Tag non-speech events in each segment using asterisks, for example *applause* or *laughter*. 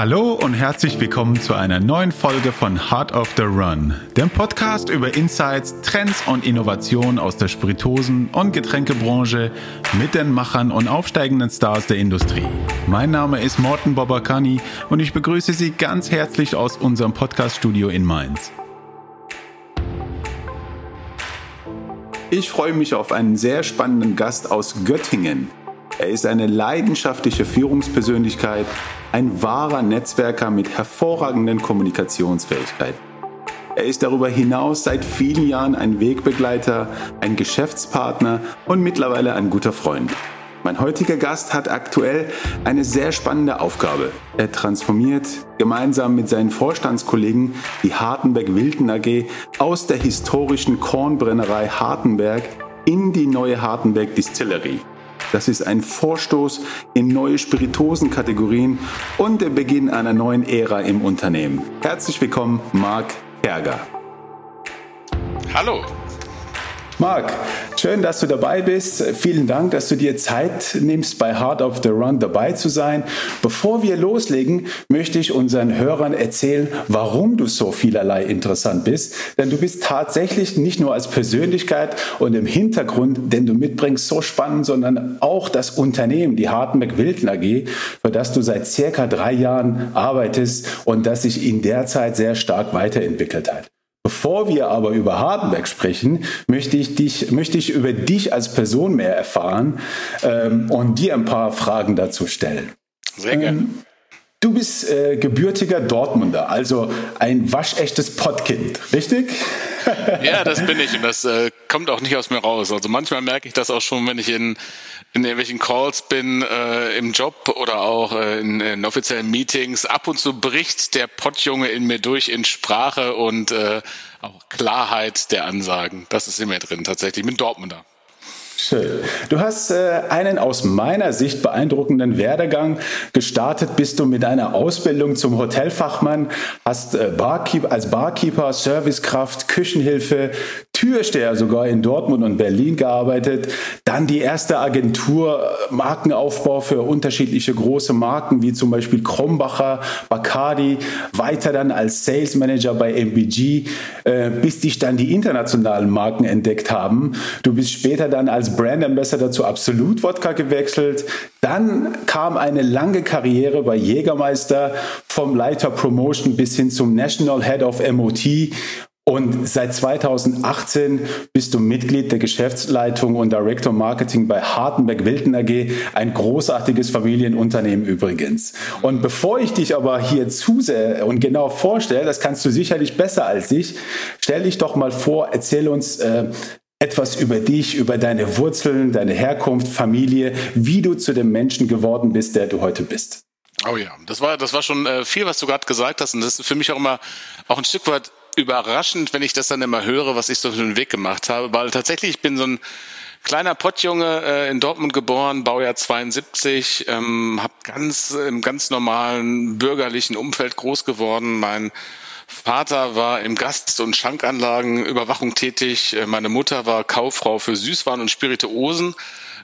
Hallo und herzlich willkommen zu einer neuen Folge von Heart of the Run, dem Podcast über Insights, Trends und Innovationen aus der Spiritosen- und Getränkebranche mit den Machern und aufsteigenden Stars der Industrie. Mein Name ist Morten Bobakani und ich begrüße Sie ganz herzlich aus unserem Podcaststudio in Mainz. Ich freue mich auf einen sehr spannenden Gast aus Göttingen. Er ist eine leidenschaftliche Führungspersönlichkeit, ein wahrer Netzwerker mit hervorragenden Kommunikationsfähigkeiten. Er ist darüber hinaus seit vielen Jahren ein Wegbegleiter, ein Geschäftspartner und mittlerweile ein guter Freund. Mein heutiger Gast hat aktuell eine sehr spannende Aufgabe. Er transformiert gemeinsam mit seinen Vorstandskollegen die Hartenberg-Wilden AG aus der historischen Kornbrennerei Hartenberg in die neue Hartenberg Distillery. Das ist ein Vorstoß in neue Spiritosenkategorien und der Beginn einer neuen Ära im Unternehmen. Herzlich willkommen, Marc Berger. Hallo, Marc, schön, dass du dabei bist. Vielen Dank, dass du dir Zeit nimmst, bei Heart of the Run dabei zu sein. Bevor wir loslegen, möchte ich unseren Hörern erzählen, warum du so vielerlei interessant bist. Denn du bist tatsächlich nicht nur als Persönlichkeit und im Hintergrund, den du mitbringst, so spannend, sondern auch das Unternehmen, die Hartenberg Wilden AG, für das du seit circa drei Jahren arbeitest und das sich in der Zeit sehr stark weiterentwickelt hat. Bevor wir aber über Hardenberg sprechen, möchte ich, dich, möchte ich über dich als Person mehr erfahren ähm, und dir ein paar Fragen dazu stellen. Sehr gerne. Ähm, du bist äh, gebürtiger Dortmunder, also ein waschechtes Pottkind, richtig? ja, das bin ich und das äh, kommt auch nicht aus mir raus. Also manchmal merke ich das auch schon, wenn ich in in irgendwelchen Calls bin, äh, im Job oder auch äh, in, in offiziellen Meetings. Ab und zu bricht der Pottjunge in mir durch in Sprache und äh, auch Klarheit der Ansagen. Das ist in mir drin tatsächlich. Ich bin Dortmunder. Schön. Du hast äh, einen aus meiner Sicht beeindruckenden Werdegang. Gestartet bist du mit einer Ausbildung zum Hotelfachmann, hast äh, als Barkeeper, Servicekraft, Küchenhilfe, Türsteher sogar in Dortmund und Berlin gearbeitet. Dann die erste Agentur äh, Markenaufbau für unterschiedliche große Marken wie zum Beispiel Krombacher, Bacardi. Weiter dann als Sales Manager bei MBG, äh, bis dich dann die internationalen Marken entdeckt haben. Du bist später dann als Brand Ambassador zu Absolut Wodka gewechselt. Dann kam eine lange Karriere bei Jägermeister vom Leiter Promotion bis hin zum National Head of MOT und seit 2018 bist du Mitglied der Geschäftsleitung und Director Marketing bei Hartenberg Wilden AG, ein großartiges Familienunternehmen übrigens. Und bevor ich dich aber hier zu sehr und genau vorstelle, das kannst du sicherlich besser als ich, stell dich doch mal vor, erzähl uns äh, etwas über dich, über deine Wurzeln, deine Herkunft, Familie, wie du zu dem Menschen geworden bist, der du heute bist. Oh ja, das war, das war schon äh, viel, was du gerade gesagt hast. Und das ist für mich auch immer auch ein Stück weit überraschend, wenn ich das dann immer höre, was ich so für einen Weg gemacht habe, weil tatsächlich ich bin so ein kleiner Pottjunge äh, in Dortmund geboren, Baujahr 72, ähm, habe ganz im ganz normalen bürgerlichen Umfeld groß geworden. Mein Vater war im Gast- und Schankanlagenüberwachung tätig. Äh, meine Mutter war Kauffrau für Süßwaren und Spirituosen.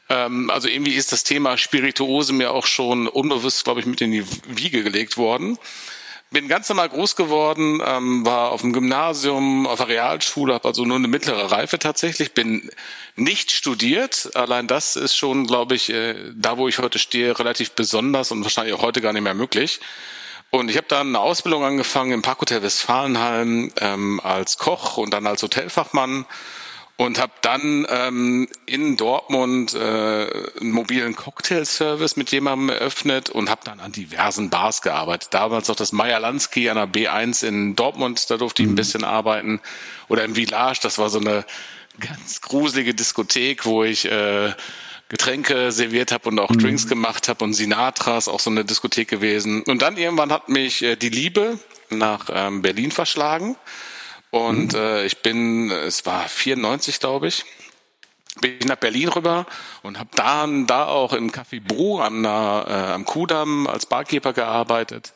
Ähm, also irgendwie ist das Thema Spirituose mir auch schon unbewusst, glaube ich, mit in die Wiege gelegt worden bin ganz normal groß geworden, ähm, war auf dem Gymnasium, auf der Realschule, habe also nur eine mittlere Reife tatsächlich, bin nicht studiert. Allein das ist schon, glaube ich, äh, da, wo ich heute stehe, relativ besonders und wahrscheinlich auch heute gar nicht mehr möglich. Und ich habe dann eine Ausbildung angefangen im Parkhotel Westfalenheim ähm, als Koch und dann als Hotelfachmann und habe dann ähm, in Dortmund äh, einen mobilen Cocktailservice mit jemandem eröffnet und habe dann an diversen Bars gearbeitet. Damals noch das Meyer Lansky an der B1 in Dortmund, da durfte ich ein mhm. bisschen arbeiten. Oder im Village, das war so eine ganz gruselige Diskothek, wo ich äh, Getränke serviert habe und auch mhm. Drinks gemacht habe und Sinatras, auch so eine Diskothek gewesen. Und dann irgendwann hat mich äh, die Liebe nach ähm, Berlin verschlagen. Und mhm. äh, ich bin, es war 94, glaube ich, bin ich nach Berlin rüber und habe dann da auch im Café Bro am, äh, am Kudamm als Barkeeper gearbeitet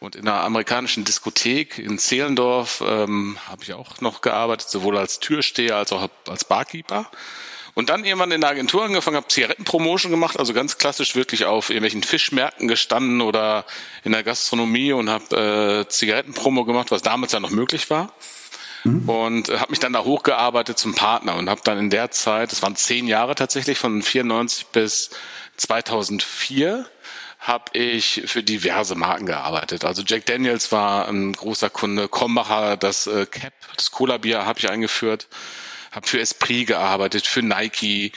und in einer amerikanischen Diskothek in Zehlendorf ähm, habe ich auch noch gearbeitet, sowohl als Türsteher als auch als Barkeeper. Und dann irgendwann in der Agentur angefangen, habe Zigarettenpromotion gemacht, also ganz klassisch wirklich auf irgendwelchen Fischmärkten gestanden oder in der Gastronomie und habe äh, Zigarettenpromo gemacht, was damals ja noch möglich war. Mhm. Und äh, habe mich dann da hochgearbeitet zum Partner und habe dann in der Zeit, das waren zehn Jahre tatsächlich, von 94 bis 2004, habe ich für diverse Marken gearbeitet. Also Jack Daniels war ein großer Kunde, Kombacher, das äh, Cap, das Cola-Bier habe ich eingeführt, habe für Esprit gearbeitet, für Nike,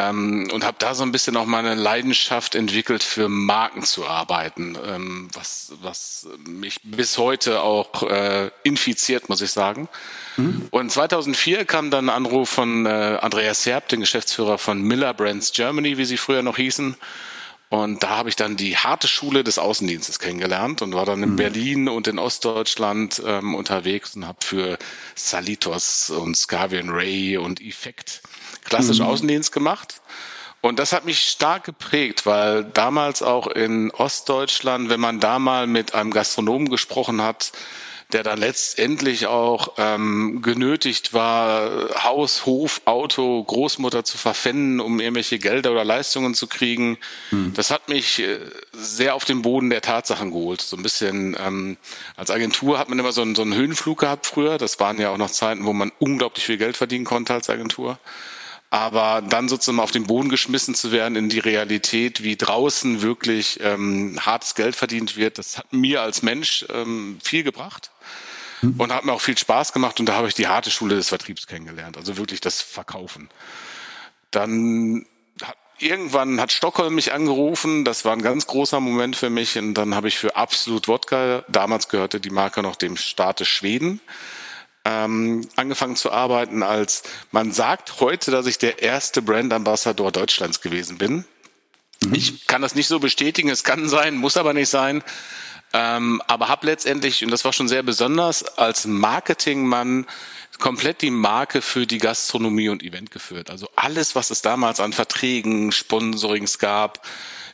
ähm, und habe da so ein bisschen auch meine Leidenschaft entwickelt, für Marken zu arbeiten, ähm, was, was mich bis heute auch äh, infiziert, muss ich sagen. Mhm. Und 2004 kam dann ein Anruf von äh, Andreas Serb, dem Geschäftsführer von Miller Brands Germany, wie sie früher noch hießen. Und da habe ich dann die harte Schule des Außendienstes kennengelernt und war dann in mhm. Berlin und in Ostdeutschland ähm, unterwegs und habe für Salitos und Scavian Ray und Effect klassisch mhm. Außendienst gemacht. Und das hat mich stark geprägt, weil damals auch in Ostdeutschland, wenn man da mal mit einem Gastronomen gesprochen hat, der dann letztendlich auch ähm, genötigt war, Haus, Hof, Auto, Großmutter zu verpfänden, um irgendwelche Gelder oder Leistungen zu kriegen. Hm. Das hat mich äh, sehr auf den Boden der Tatsachen geholt. So ein bisschen ähm, als Agentur hat man immer so einen, so einen Höhenflug gehabt früher. Das waren ja auch noch Zeiten, wo man unglaublich viel Geld verdienen konnte als Agentur aber dann sozusagen auf den Boden geschmissen zu werden in die Realität, wie draußen wirklich ähm, hartes Geld verdient wird, das hat mir als Mensch ähm, viel gebracht hm. und hat mir auch viel Spaß gemacht und da habe ich die harte Schule des Vertriebs kennengelernt, also wirklich das Verkaufen. Dann hat, irgendwann hat Stockholm mich angerufen, das war ein ganz großer Moment für mich und dann habe ich für Absolut Wodka, damals gehörte die Marke noch dem Staate Schweden, ähm, angefangen zu arbeiten, als man sagt heute, dass ich der erste Brand Ambassador Deutschlands gewesen bin. Mhm. Ich kann das nicht so bestätigen, es kann sein, muss aber nicht sein. Ähm, aber habe letztendlich, und das war schon sehr besonders, als Marketingmann komplett die Marke für die Gastronomie und Event geführt. Also alles, was es damals an Verträgen, Sponsorings gab,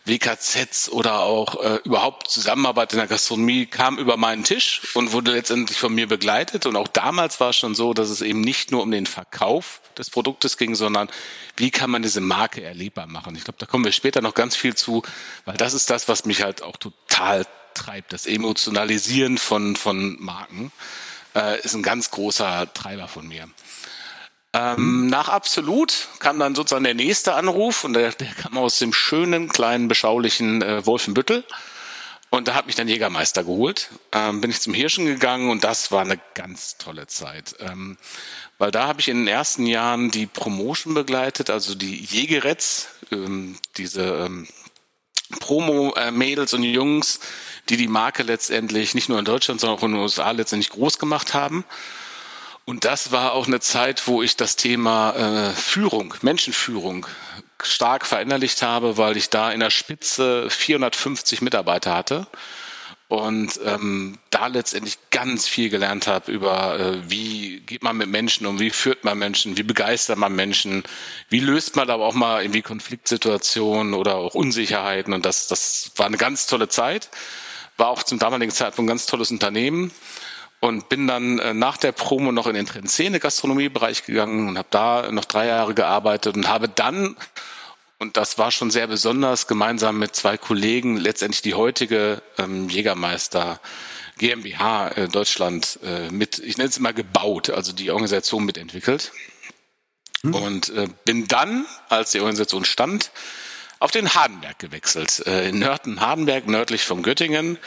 WKZs oder auch äh, überhaupt Zusammenarbeit in der Gastronomie kam über meinen Tisch und wurde letztendlich von mir begleitet. Und auch damals war es schon so, dass es eben nicht nur um den Verkauf des Produktes ging, sondern wie kann man diese Marke erlebbar machen. Ich glaube, da kommen wir später noch ganz viel zu, weil das ist das, was mich halt auch total treibt. Das Emotionalisieren von, von Marken äh, ist ein ganz großer Treiber von mir. Ähm, nach Absolut kam dann sozusagen der nächste Anruf und der, der kam aus dem schönen, kleinen, beschaulichen äh, Wolfenbüttel. Und da hat mich dann Jägermeister geholt. Ähm, bin ich zum Hirschen gegangen und das war eine ganz tolle Zeit. Ähm, weil da habe ich in den ersten Jahren die Promotion begleitet, also die Jägerets, ähm, diese ähm, Promo-Mädels und Jungs, die die Marke letztendlich nicht nur in Deutschland, sondern auch in den USA letztendlich groß gemacht haben. Und das war auch eine Zeit, wo ich das Thema äh, Führung, Menschenführung stark verinnerlicht habe, weil ich da in der Spitze 450 Mitarbeiter hatte und ähm, da letztendlich ganz viel gelernt habe über, äh, wie geht man mit Menschen um, wie führt man Menschen, wie begeistert man Menschen, wie löst man aber auch mal irgendwie Konfliktsituationen oder auch Unsicherheiten. Und das, das war eine ganz tolle Zeit, war auch zum damaligen Zeitpunkt ein ganz tolles Unternehmen und bin dann äh, nach der Promo noch in den Trendszene Gastronomiebereich gegangen und habe da noch drei Jahre gearbeitet und habe dann und das war schon sehr besonders, gemeinsam mit zwei Kollegen letztendlich die heutige ähm, Jägermeister GmbH äh, Deutschland äh, mit, ich nenne es immer gebaut, also die Organisation mitentwickelt. Hm. Und äh, bin dann, als die Organisation stand, auf den Hardenberg gewechselt. Äh, in Nörten-Hardenberg, nördlich von Göttingen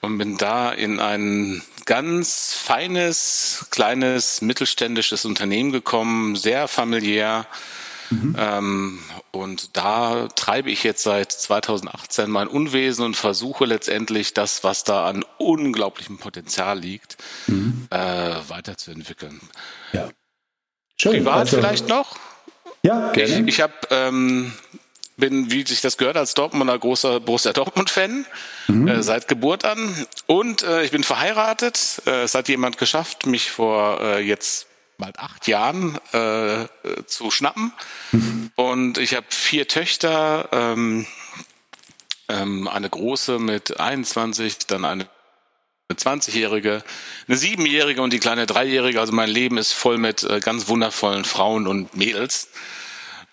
und bin da in ein ganz feines, kleines, mittelständisches Unternehmen gekommen, sehr familiär. Mhm. Ähm, und da treibe ich jetzt seit 2018 mein Unwesen und versuche letztendlich das, was da an unglaublichem Potenzial liegt, mhm. äh, weiterzuentwickeln. Ja. Schön. Privat also, vielleicht noch? Ja, gerne. Ich, ich habe ähm, bin, wie sich das gehört, als Dortmunder großer Borussia Dortmund-Fan mhm. äh, seit Geburt an. Und äh, ich bin verheiratet. Äh, es hat jemand geschafft, mich vor äh, jetzt bald acht Jahren äh, zu schnappen. Mhm. Und ich habe vier Töchter, ähm, ähm, eine große mit 21, dann eine eine 20-Jährige, eine 7-Jährige und die kleine 3-Jährige. Also mein Leben ist voll mit äh, ganz wundervollen Frauen und Mädels.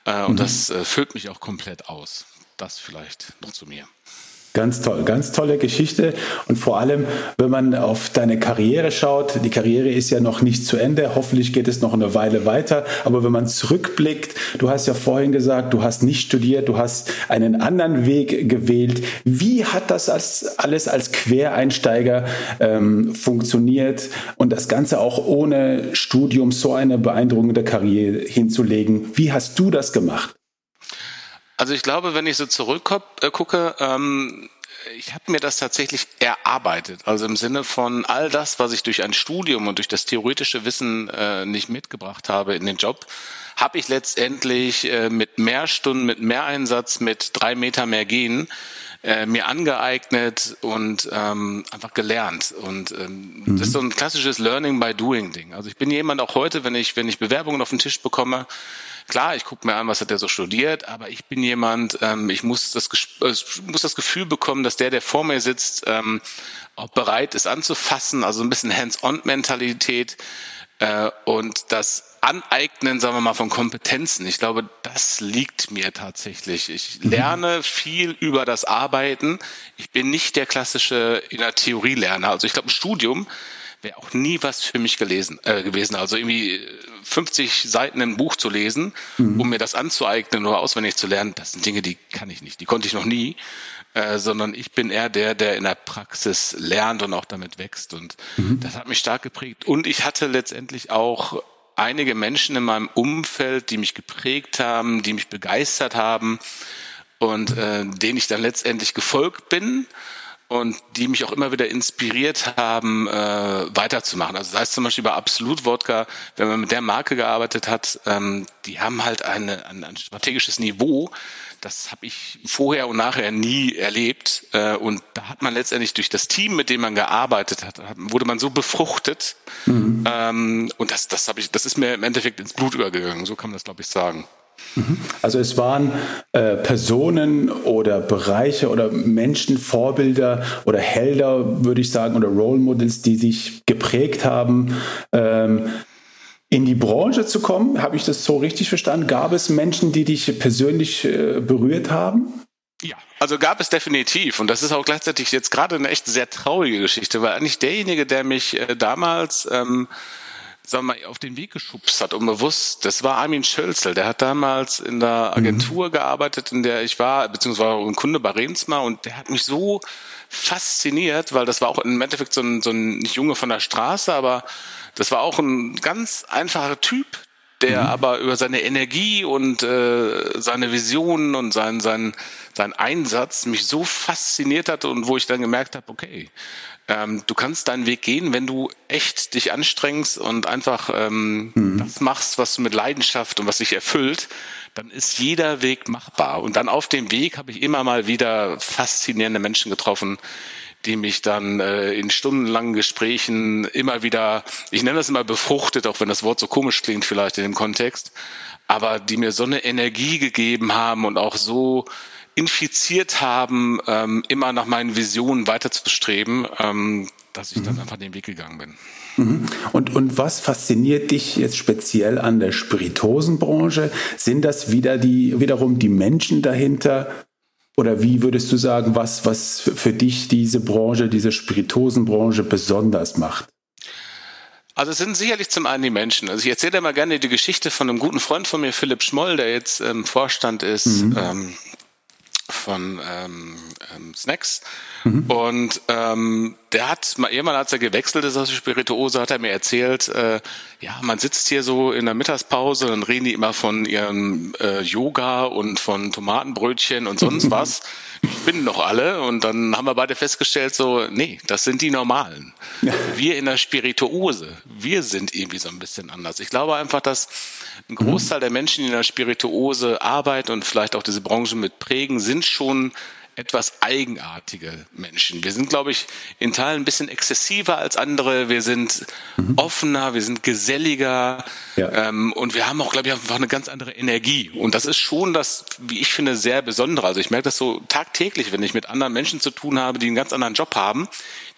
Äh, und mhm. das äh, füllt mich auch komplett aus. Das vielleicht noch zu mir. Ganz toll, ganz tolle Geschichte. Und vor allem, wenn man auf deine Karriere schaut, die Karriere ist ja noch nicht zu Ende. Hoffentlich geht es noch eine Weile weiter. Aber wenn man zurückblickt, du hast ja vorhin gesagt, du hast nicht studiert, du hast einen anderen Weg gewählt. Wie hat das als, alles als Quereinsteiger ähm, funktioniert und das Ganze auch ohne Studium so eine beeindruckende Karriere hinzulegen? Wie hast du das gemacht? Also ich glaube, wenn ich so zurückgucke, äh, ähm, ich habe mir das tatsächlich erarbeitet. Also im Sinne von all das, was ich durch ein Studium und durch das theoretische Wissen äh, nicht mitgebracht habe in den Job, habe ich letztendlich äh, mit mehr Stunden, mit mehr Einsatz, mit drei Meter mehr Gehen äh, mir angeeignet und ähm, einfach gelernt. Und ähm, mhm. das ist so ein klassisches Learning by Doing Ding. Also ich bin jemand auch heute, wenn ich wenn ich Bewerbungen auf den Tisch bekomme, Klar, ich gucke mir an, was hat der so studiert, aber ich bin jemand, ähm, ich muss das, äh, muss das Gefühl bekommen, dass der, der vor mir sitzt, ähm, auch bereit ist anzufassen, also ein bisschen Hands-on-Mentalität äh, und das Aneignen, sagen wir mal, von Kompetenzen. Ich glaube, das liegt mir tatsächlich. Ich mhm. lerne viel über das Arbeiten. Ich bin nicht der klassische in der Theorie Lerner. Also ich glaube, ein Studium wäre auch nie was für mich gelesen, äh, gewesen. Also irgendwie 50 Seiten ein Buch zu lesen, mhm. um mir das anzueignen oder auswendig zu lernen, das sind Dinge, die kann ich nicht. Die konnte ich noch nie. Äh, sondern ich bin eher der, der in der Praxis lernt und auch damit wächst. Und mhm. das hat mich stark geprägt. Und ich hatte letztendlich auch einige Menschen in meinem Umfeld, die mich geprägt haben, die mich begeistert haben und äh, denen ich dann letztendlich gefolgt bin und die mich auch immer wieder inspiriert haben, äh, weiterzumachen. Also sei es zum Beispiel bei Absolut Wodka, wenn man mit der Marke gearbeitet hat, ähm, die haben halt eine, ein, ein strategisches Niveau, das habe ich vorher und nachher nie erlebt. Äh, und da hat man letztendlich durch das Team, mit dem man gearbeitet hat, wurde man so befruchtet. Mhm. Ähm, und das, das habe ich, das ist mir im Endeffekt ins Blut übergegangen. So kann man das, glaube ich, sagen. Also es waren äh, Personen oder Bereiche oder Menschen, Vorbilder oder Helder, würde ich sagen, oder Role Models, die sich geprägt haben, ähm, in die Branche zu kommen. Habe ich das so richtig verstanden? Gab es Menschen, die dich persönlich äh, berührt haben? Ja, also gab es definitiv. Und das ist auch gleichzeitig jetzt gerade eine echt sehr traurige Geschichte, weil eigentlich derjenige, der mich äh, damals ähm, sagen wir mal, auf den Weg geschubst hat, unbewusst, das war Armin Schölzel. Der hat damals in der mhm. Agentur mhm. gearbeitet, in der ich war, beziehungsweise ein Kunde bei Rensma und der hat mich so fasziniert, weil das war auch im Endeffekt so ein, so ein nicht Junge von der Straße, aber das war auch ein ganz einfacher Typ, der mhm. aber über seine Energie und äh, seine Visionen und sein, sein, sein Einsatz mich so fasziniert hat und wo ich dann gemerkt habe, okay, ähm, du kannst deinen Weg gehen, wenn du echt dich anstrengst und einfach ähm, mhm. das machst, was du mit Leidenschaft und was dich erfüllt, dann ist jeder Weg machbar. Und dann auf dem Weg habe ich immer mal wieder faszinierende Menschen getroffen, die mich dann äh, in stundenlangen Gesprächen immer wieder, ich nenne das immer befruchtet, auch wenn das Wort so komisch klingt vielleicht in dem Kontext, aber die mir so eine Energie gegeben haben und auch so infiziert haben, ähm, immer nach meinen Visionen weiterzustreben, ähm, dass ich mhm. dann einfach den Weg gegangen bin. Mhm. Und, und was fasziniert dich jetzt speziell an der Spiritosenbranche? Sind das wieder die, wiederum die Menschen dahinter? Oder wie würdest du sagen, was, was für dich diese Branche, diese Spiritosenbranche besonders macht? Also es sind sicherlich zum einen die Menschen. Also ich erzähle mal gerne die Geschichte von einem guten Freund von mir, Philipp Schmoll, der jetzt ähm, Vorstand ist. Mhm. Ähm, von ähm, ähm, Snacks. Mhm. Und ähm, der hat, mal irgendwann als er gewechselt ist aus der Spirituose, hat er mir erzählt, äh, ja, man sitzt hier so in der Mittagspause, dann reden die immer von ihrem äh, Yoga und von Tomatenbrötchen und sonst *laughs* was. Finden noch alle und dann haben wir beide festgestellt, so, nee, das sind die Normalen. *laughs* Wir in der Spirituose, wir sind irgendwie so ein bisschen anders. Ich glaube einfach, dass ein Großteil der Menschen, die in der Spirituose arbeiten und vielleicht auch diese Branche mit prägen, sind schon etwas eigenartige Menschen. Wir sind, glaube ich, in Teilen ein bisschen exzessiver als andere. Wir sind mhm. offener, wir sind geselliger ja. ähm, und wir haben auch, glaube ich, einfach eine ganz andere Energie. Und das ist schon das, wie ich finde, sehr Besondere. Also ich merke das so tagtäglich, wenn ich mit anderen Menschen zu tun habe, die einen ganz anderen Job haben.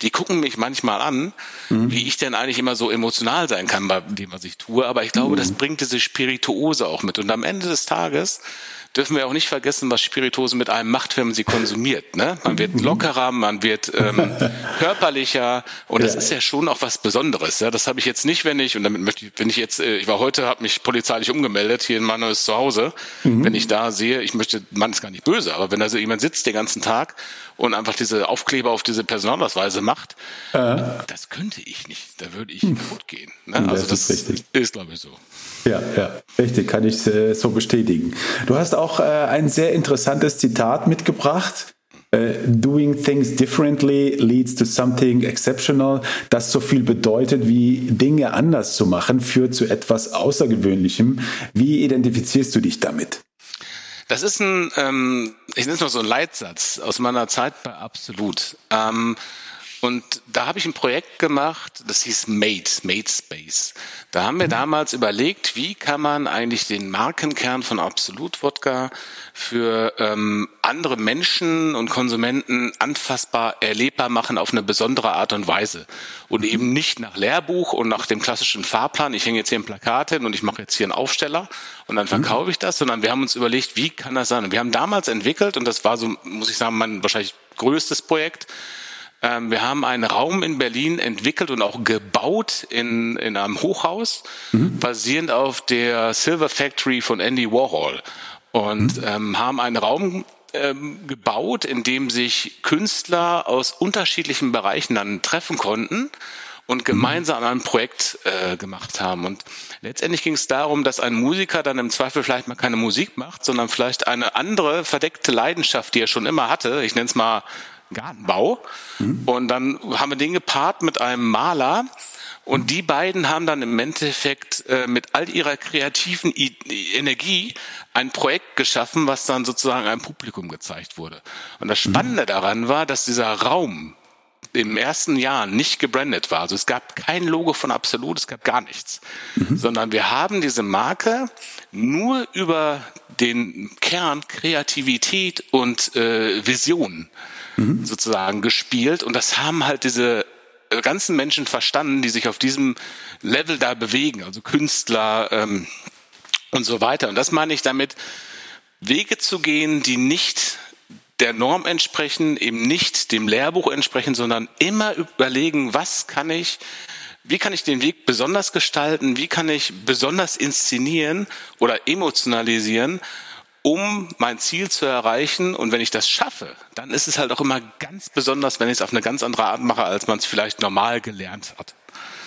Die gucken mich manchmal an, mhm. wie ich denn eigentlich immer so emotional sein kann bei dem, was ich tue. Aber ich glaube, mhm. das bringt diese Spirituose auch mit. Und am Ende des Tages dürfen wir auch nicht vergessen, was Spirituose mit einem macht, wenn man sie konsumiert. Ne? Man wird lockerer, man wird ähm, *laughs* körperlicher und das ist ja schon auch was Besonderes. Ja? Das habe ich jetzt nicht, wenn ich, und damit möchte ich, wenn ich jetzt, äh, ich war heute, habe mich polizeilich umgemeldet hier in mein neues Zuhause, mhm. wenn ich da sehe, ich möchte, man ist gar nicht böse, aber wenn da so jemand sitzt den ganzen Tag und einfach diese Aufkleber auf diese Personalausweise macht, äh. das könnte ich nicht. Da würde ich hm. kaputt gehen. Ne? Also das, das ist, ist glaube ich, so. Ja, ja, richtig, kann ich äh, so bestätigen. Du hast auch äh, ein sehr interessantes Zitat mitgebracht. Äh, Doing things differently leads to something exceptional. Das so viel bedeutet wie Dinge anders zu machen, führt zu etwas Außergewöhnlichem. Wie identifizierst du dich damit? Das ist ein, ähm, ich nenne es mal so ein Leitsatz aus meiner Zeit bei Absolut. Ähm, und da habe ich ein Projekt gemacht, das hieß Made, Made Space. Da haben wir damals überlegt, wie kann man eigentlich den Markenkern von Absolut Wodka für ähm, andere Menschen und Konsumenten anfassbar, erlebbar machen auf eine besondere Art und Weise. Und eben nicht nach Lehrbuch und nach dem klassischen Fahrplan, ich hänge jetzt hier ein Plakat hin und ich mache jetzt hier einen Aufsteller und dann verkaufe ich das, sondern wir haben uns überlegt, wie kann das sein? Und wir haben damals entwickelt, und das war so, muss ich sagen, mein wahrscheinlich größtes Projekt, wir haben einen Raum in Berlin entwickelt und auch gebaut in, in einem Hochhaus, mhm. basierend auf der Silver Factory von Andy Warhol. Und mhm. ähm, haben einen Raum ähm, gebaut, in dem sich Künstler aus unterschiedlichen Bereichen dann treffen konnten und mhm. gemeinsam ein Projekt äh, gemacht haben. Und letztendlich ging es darum, dass ein Musiker dann im Zweifel vielleicht mal keine Musik macht, sondern vielleicht eine andere verdeckte Leidenschaft, die er schon immer hatte, ich nenne es mal Gartenbau. Mhm. Und dann haben wir den gepaart mit einem Maler. Und die beiden haben dann im Endeffekt äh, mit all ihrer kreativen I Energie ein Projekt geschaffen, was dann sozusagen einem Publikum gezeigt wurde. Und das Spannende mhm. daran war, dass dieser Raum im ersten Jahr nicht gebrandet war. Also es gab kein Logo von Absolut, es gab gar nichts. Mhm. Sondern wir haben diese Marke nur über den Kern Kreativität und äh, Vision mhm. sozusagen gespielt. Und das haben halt diese äh, ganzen Menschen verstanden, die sich auf diesem Level da bewegen, also Künstler ähm, und so weiter. Und das meine ich damit, Wege zu gehen, die nicht der Norm entsprechen, eben nicht dem Lehrbuch entsprechen, sondern immer überlegen, was kann ich, wie kann ich den Weg besonders gestalten, wie kann ich besonders inszenieren oder emotionalisieren, um mein Ziel zu erreichen. Und wenn ich das schaffe, dann ist es halt auch immer ganz besonders, wenn ich es auf eine ganz andere Art mache, als man es vielleicht normal gelernt hat.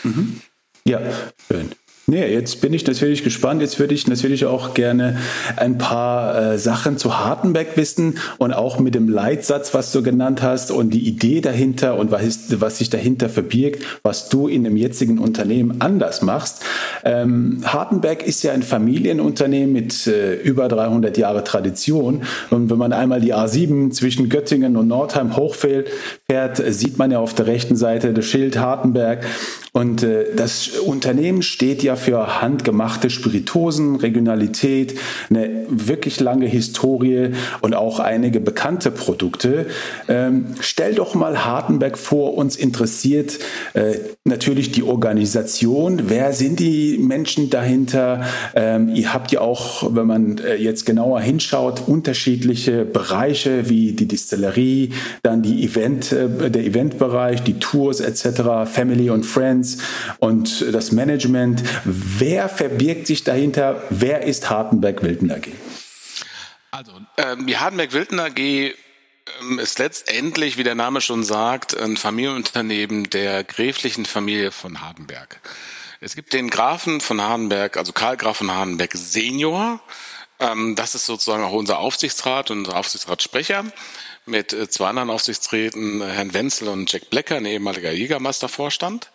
Mhm. Ja, schön. Nee, jetzt bin ich natürlich gespannt. Jetzt würde ich natürlich auch gerne ein paar äh, Sachen zu Hartenberg wissen und auch mit dem Leitsatz, was du genannt hast und die Idee dahinter und was, ist, was sich dahinter verbirgt, was du in dem jetzigen Unternehmen anders machst. Ähm, Hartenberg ist ja ein Familienunternehmen mit äh, über 300 Jahre Tradition. Und wenn man einmal die A7 zwischen Göttingen und Nordheim hochfährt, fährt, sieht man ja auf der rechten Seite das Schild Hartenberg. Und äh, das Unternehmen steht ja für handgemachte Spiritosen, Regionalität, eine wirklich lange Historie und auch einige bekannte Produkte. Ähm, stell doch mal Hartenberg vor, uns interessiert äh, natürlich die Organisation. Wer sind die Menschen dahinter? Ähm, ihr habt ja auch, wenn man äh, jetzt genauer hinschaut, unterschiedliche Bereiche wie die Distillerie, dann die Event, äh, der Eventbereich, die Tours etc., Family und Friends und das Management. Wer verbirgt sich dahinter? Wer ist Hartenberg-Wilden AG? Also, ähm, die Hartenberg-Wilden AG ähm, ist letztendlich, wie der Name schon sagt, ein Familienunternehmen der gräflichen Familie von Hardenberg. Es gibt den Grafen von Hardenberg, also Karl Graf von Hardenberg Senior. Ähm, das ist sozusagen auch unser Aufsichtsrat und unser Aufsichtsratssprecher mit äh, zwei anderen Aufsichtsräten, Herrn Wenzel und Jack Blecker, ein ehemaliger Jägermeistervorstand.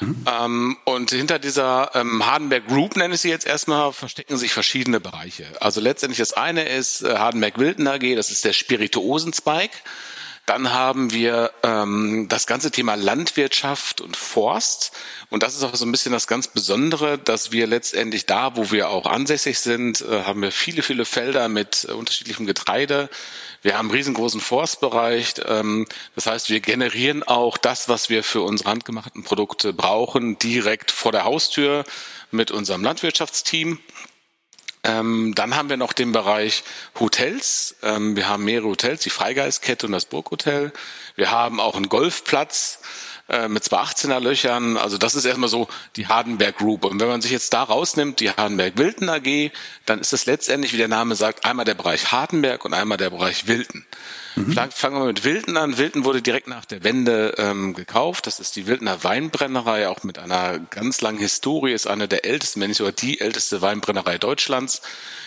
Mhm. Ähm, und hinter dieser ähm, Hardenberg Group, nenne ich sie jetzt erstmal, verstecken sich verschiedene Bereiche. Also letztendlich das eine ist äh, Hardenberg Wilden AG, das ist der Spirituosen-Spike. Dann haben wir ähm, das ganze Thema Landwirtschaft und Forst. Und das ist auch so ein bisschen das ganz Besondere, dass wir letztendlich da, wo wir auch ansässig sind, äh, haben wir viele, viele Felder mit äh, unterschiedlichem Getreide. Wir haben einen riesengroßen Forstbereich. Ähm, das heißt, wir generieren auch das, was wir für unsere handgemachten Produkte brauchen, direkt vor der Haustür mit unserem Landwirtschaftsteam. Ähm, dann haben wir noch den Bereich Hotels. Ähm, wir haben mehrere Hotels, die Freigeistkette und das Burghotel. Wir haben auch einen Golfplatz äh, mit zwei 18er Löchern. Also das ist erstmal so die Hardenberg Group. Und wenn man sich jetzt da rausnimmt, die Hardenberg Wilden AG, dann ist es letztendlich, wie der Name sagt, einmal der Bereich Hardenberg und einmal der Bereich Wilden. Mhm. Fangen wir mit Wilden an. Wilden wurde direkt nach der Wende ähm, gekauft. Das ist die Wildener Weinbrennerei, auch mit einer ganz langen Historie, ist eine der ältesten, wenn nicht sogar die älteste Weinbrennerei Deutschlands,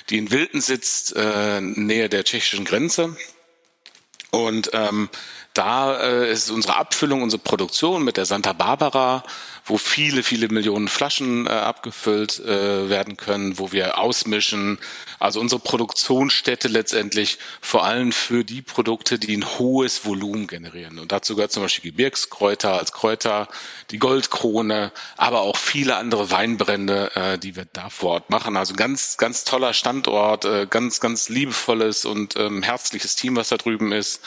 die in Wilden sitzt, äh, nähe der tschechischen Grenze. Und ähm, da äh, ist unsere Abfüllung, unsere Produktion mit der Santa Barbara, wo viele, viele Millionen Flaschen äh, abgefüllt äh, werden können, wo wir ausmischen. Also unsere Produktionsstätte letztendlich vor allem für die Produkte, die ein hohes Volumen generieren. Und dazu gehört zum Beispiel Gebirgskräuter als Kräuter, die Goldkrone, aber auch viele andere Weinbrände, äh, die wir da vor Ort machen. Also ganz, ganz toller Standort, äh, ganz, ganz liebevolles und ähm, herzliches Team, was da drüben ist.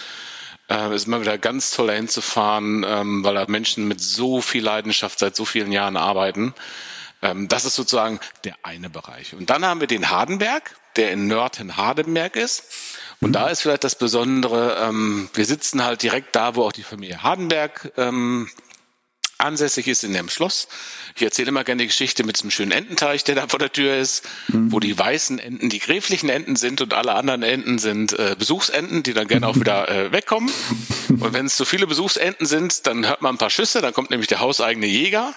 Äh, es ist immer wieder ganz toll, dahin zu fahren, ähm, weil da Menschen mit so viel Leidenschaft seit so vielen Jahren arbeiten. Ähm, das ist sozusagen der eine Bereich. Und dann haben wir den Hardenberg, der in Nörten-Hardenberg ist. Und da ist vielleicht das Besondere, ähm, wir sitzen halt direkt da, wo auch die Familie Hardenberg ansässig ist in dem Schloss. Ich erzähle immer gerne die Geschichte mit diesem schönen Ententeich, der da vor der Tür ist, mhm. wo die weißen Enten die gräflichen Enten sind und alle anderen Enten sind äh, Besuchsenten, die dann gerne auch wieder äh, wegkommen. *laughs* Und wenn es zu viele Besuchsenten sind, dann hört man ein paar Schüsse, dann kommt nämlich der hauseigene Jäger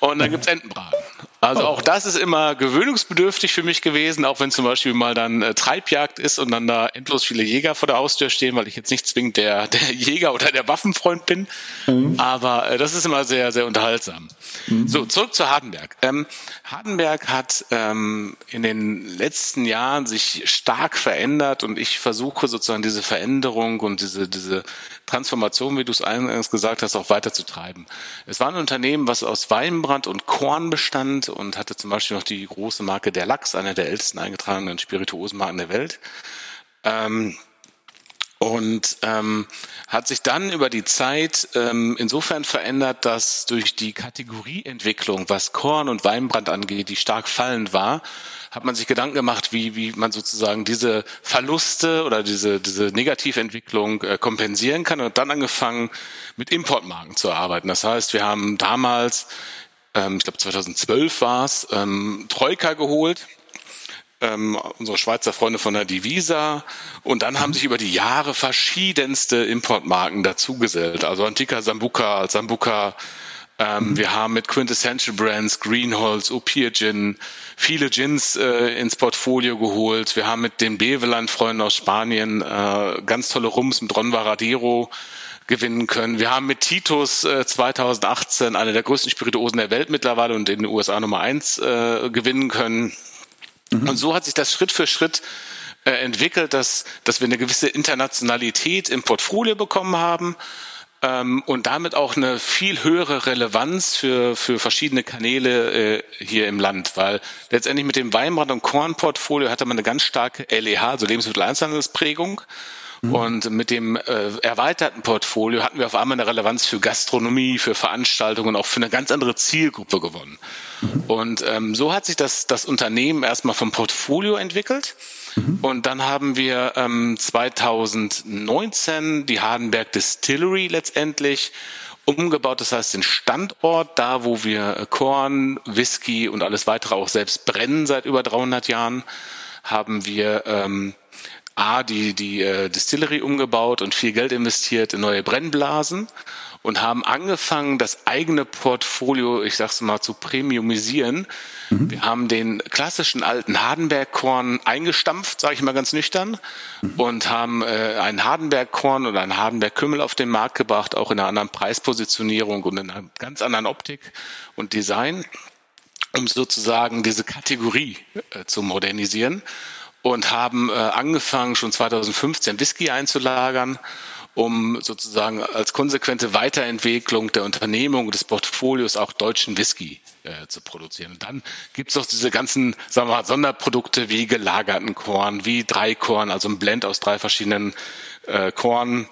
und dann gibt's Entenbraten. Also auch das ist immer gewöhnungsbedürftig für mich gewesen, auch wenn zum Beispiel mal dann äh, Treibjagd ist und dann da endlos viele Jäger vor der Haustür stehen, weil ich jetzt nicht zwingend der, *laughs* der Jäger oder der Waffenfreund bin. Mhm. Aber äh, das ist immer sehr, sehr unterhaltsam. Mhm. So, zurück zu Hardenberg. Ähm, Hardenberg hat ähm, in den letzten Jahren sich stark verändert und ich versuche sozusagen diese Veränderung und diese, diese Transformation, wie du es eingangs gesagt hast, auch weiter zu treiben. Es war ein Unternehmen, was aus Weinbrand und Korn bestand und hatte zum Beispiel noch die große Marke der Lachs, einer der ältesten eingetragenen Spirituosenmarken der Welt. Ähm, und ähm, hat sich dann über die Zeit ähm, insofern verändert, dass durch die Kategorieentwicklung, was Korn und Weinbrand angeht, die stark fallend war, hat man sich Gedanken gemacht, wie, wie man sozusagen diese Verluste oder diese, diese Negativentwicklung äh, kompensieren kann und dann angefangen, mit Importmarken zu arbeiten. Das heißt, wir haben damals ähm, ich glaube 2012 war es, ähm, Troika geholt. Ähm, unsere Schweizer Freunde von der Divisa und dann haben sich über die Jahre verschiedenste Importmarken dazugesellt. Also Antika Sambuca, Sambuca, ähm, mhm. wir haben mit Quintessential Brands, Greenholz, Opir Gin, viele Gins äh, ins Portfolio geholt. Wir haben mit den Beveland-Freunden aus Spanien äh, ganz tolle Rums mit Ron Varadero gewinnen können. Wir haben mit Titus äh, 2018 eine der größten Spirituosen der Welt mittlerweile und in den USA Nummer eins äh, gewinnen können. Mhm. Und so hat sich das Schritt für Schritt äh, entwickelt, dass, dass wir eine gewisse Internationalität im Portfolio bekommen haben ähm, und damit auch eine viel höhere Relevanz für, für verschiedene Kanäle äh, hier im Land, weil letztendlich mit dem Weinbrand- und Kornportfolio hatte man eine ganz starke LEH, also Lebensmitteleinzelhandelsprägung. Mhm. Und mit dem äh, erweiterten Portfolio hatten wir auf einmal eine Relevanz für Gastronomie, für Veranstaltungen, auch für eine ganz andere Zielgruppe gewonnen. Mhm. Und ähm, so hat sich das, das Unternehmen erstmal vom Portfolio entwickelt. Mhm. Und dann haben wir ähm, 2019 die Hardenberg Distillery letztendlich umgebaut, das heißt den Standort, da wo wir Korn, Whisky und alles weitere auch selbst brennen seit über 300 Jahren, haben wir ähm, A, die, die äh, Distillery umgebaut und viel Geld investiert in neue Brennblasen. und haben angefangen, das eigene Portfolio, ich sag's mal, zu premiumisieren. Mhm. Wir haben den klassischen alten Hardenberg-Korn eingestampft, sage ich mal ganz nüchtern, mhm. und haben äh, einen Hardenberg-Korn oder einen Hardenberg-Kümmel auf den Markt gebracht, auch in einer anderen Preispositionierung und in einer ganz anderen Optik und Design, um sozusagen diese Kategorie äh, zu modernisieren und haben äh, angefangen, schon 2015 Whisky einzulagern um sozusagen als konsequente Weiterentwicklung der Unternehmung des Portfolios auch deutschen Whisky äh, zu produzieren. Und dann gibt es noch diese ganzen sagen wir mal, Sonderprodukte wie gelagerten Korn, wie Dreikorn, also ein Blend aus drei verschiedenen äh, Korn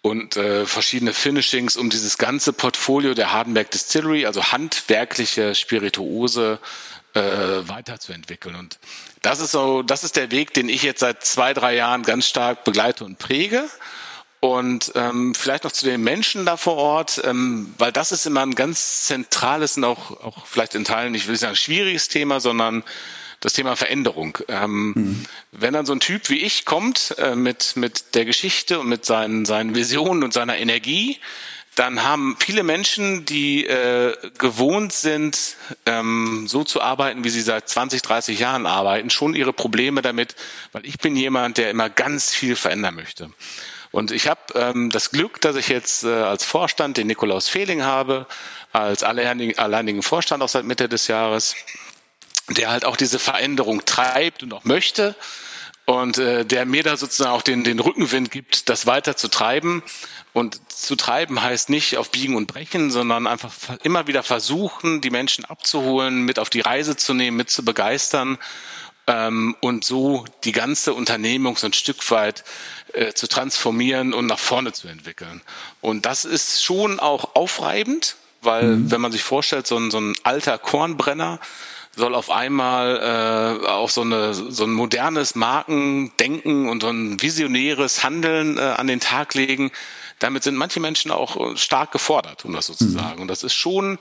und äh, verschiedene Finishings, um dieses ganze Portfolio der Hardenberg Distillery, also handwerkliche Spirituose, äh, weiterzuentwickeln. Und das ist so, das ist der Weg, den ich jetzt seit zwei, drei Jahren ganz stark begleite und präge. Und ähm, vielleicht noch zu den Menschen da vor Ort, ähm, weil das ist immer ein ganz zentrales und auch, auch vielleicht in Teilen, ich will nicht sagen schwieriges Thema, sondern das Thema Veränderung. Ähm, mhm. Wenn dann so ein Typ wie ich kommt äh, mit, mit der Geschichte und mit seinen, seinen Visionen und seiner Energie, dann haben viele Menschen, die äh, gewohnt sind, ähm, so zu arbeiten, wie sie seit 20, 30 Jahren arbeiten, schon ihre Probleme damit, weil ich bin jemand, der immer ganz viel verändern möchte. Und ich habe ähm, das Glück, dass ich jetzt äh, als Vorstand den Nikolaus Fehling habe, als alleinigen Vorstand auch seit Mitte des Jahres, der halt auch diese Veränderung treibt und auch möchte und äh, der mir da sozusagen auch den, den Rückenwind gibt, das weiter zu treiben. Und zu treiben heißt nicht auf Biegen und Brechen, sondern einfach immer wieder versuchen, die Menschen abzuholen, mit auf die Reise zu nehmen, mit zu begeistern ähm, und so die ganze Unternehmung so ein Stück weit äh, zu transformieren und nach vorne zu entwickeln. Und das ist schon auch aufreibend, weil mhm. wenn man sich vorstellt, so ein, so ein alter Kornbrenner soll auf einmal äh, auch so, eine, so ein modernes Markendenken und so ein visionäres Handeln äh, an den Tag legen. Damit sind manche Menschen auch stark gefordert, um das so zu mhm. sagen. Und das ist schon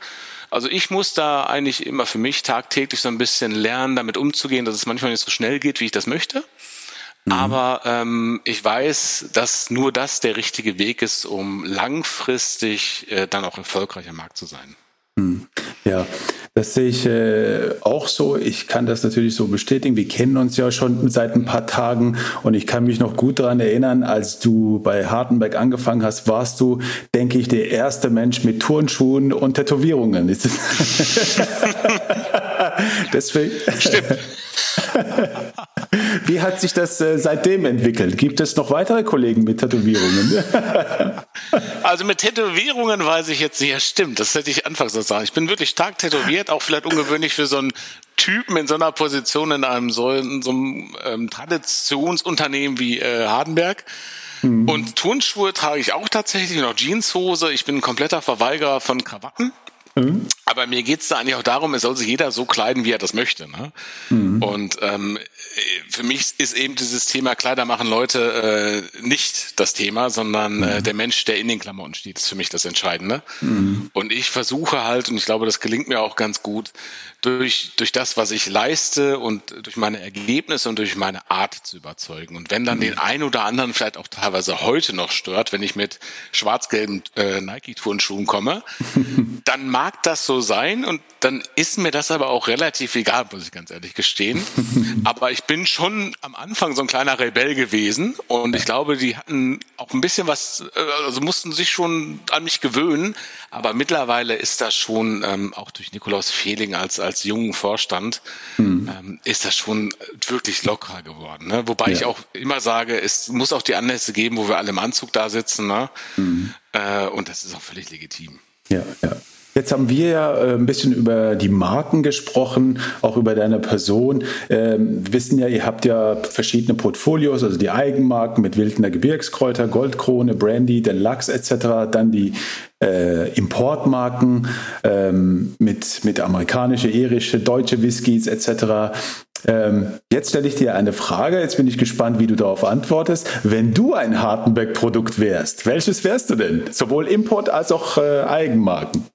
also ich muss da eigentlich immer für mich tagtäglich so ein bisschen lernen, damit umzugehen, dass es manchmal nicht so schnell geht, wie ich das möchte. Mhm. Aber ähm, ich weiß, dass nur das der richtige Weg ist, um langfristig äh, dann auch erfolgreicher Markt zu sein. Mhm. Ja, das sehe ich äh, auch so. Ich kann das natürlich so bestätigen. Wir kennen uns ja schon seit ein paar Tagen und ich kann mich noch gut daran erinnern, als du bei Hartenberg angefangen hast, warst du, denke ich, der erste Mensch mit Turnschuhen und Tätowierungen. *laughs* *laughs* *laughs* Deswegen. Stimmt. *laughs* Wie hat sich das äh, seitdem entwickelt? Gibt es noch weitere Kollegen mit Tätowierungen? *laughs* also mit Tätowierungen weiß ich jetzt nicht, ja stimmt, das hätte ich anfangs so sagen. Ich bin wirklich stark tätowiert, auch vielleicht ungewöhnlich für so einen Typen in so einer Position in einem so, in so einem ähm, Traditionsunternehmen wie äh, Hardenberg. Mhm. Und Turnschuhe trage ich auch tatsächlich, noch Jeanshose. Ich bin ein kompletter Verweigerer von Krawatten. Mhm. Aber mir geht's da eigentlich auch darum, es soll sich jeder so kleiden, wie er das möchte. Ne? Mhm. Und ähm, für mich ist eben dieses Thema Kleider machen Leute äh, nicht das Thema, sondern äh, mhm. der Mensch, der in den Klamotten steht, ist für mich das Entscheidende. Mhm. Und ich versuche halt, und ich glaube, das gelingt mir auch ganz gut, durch, durch das, was ich leiste und durch meine Ergebnisse und durch meine Art zu überzeugen. Und wenn dann mhm. den einen oder anderen vielleicht auch teilweise heute noch stört, wenn ich mit schwarz-gelben äh, Nike-Turnschuhen komme, *laughs* dann mag das so sein und dann ist mir das aber auch relativ egal, muss ich ganz ehrlich gestehen. aber *laughs* ich bin schon am Anfang so ein kleiner Rebell gewesen und ich glaube, die hatten auch ein bisschen was, äh, also mussten sich schon an mich gewöhnen. Aber mittlerweile ist das schon ähm, auch durch Nikolaus Fehling als als jungen Vorstand hm. ähm, ist das schon wirklich lockerer geworden. Ne? Wobei ja. ich auch immer sage, es muss auch die Anlässe geben, wo wir alle im Anzug da sitzen. Ne? Hm. Äh, und das ist auch völlig legitim. Ja, ja. Jetzt haben wir ja äh, ein bisschen über die Marken gesprochen, auch über deine Person. Ähm, wir wissen ja, ihr habt ja verschiedene Portfolios, also die Eigenmarken mit Wildner Gebirgskräuter, Goldkrone, Brandy, den Lachs etc., dann die äh, Importmarken ähm, mit, mit amerikanische, irische, deutsche Whiskys etc. Ähm, jetzt stelle ich dir eine Frage, jetzt bin ich gespannt, wie du darauf antwortest. Wenn du ein Hartenberg-Produkt wärst, welches wärst du denn? Sowohl Import als auch äh, Eigenmarken.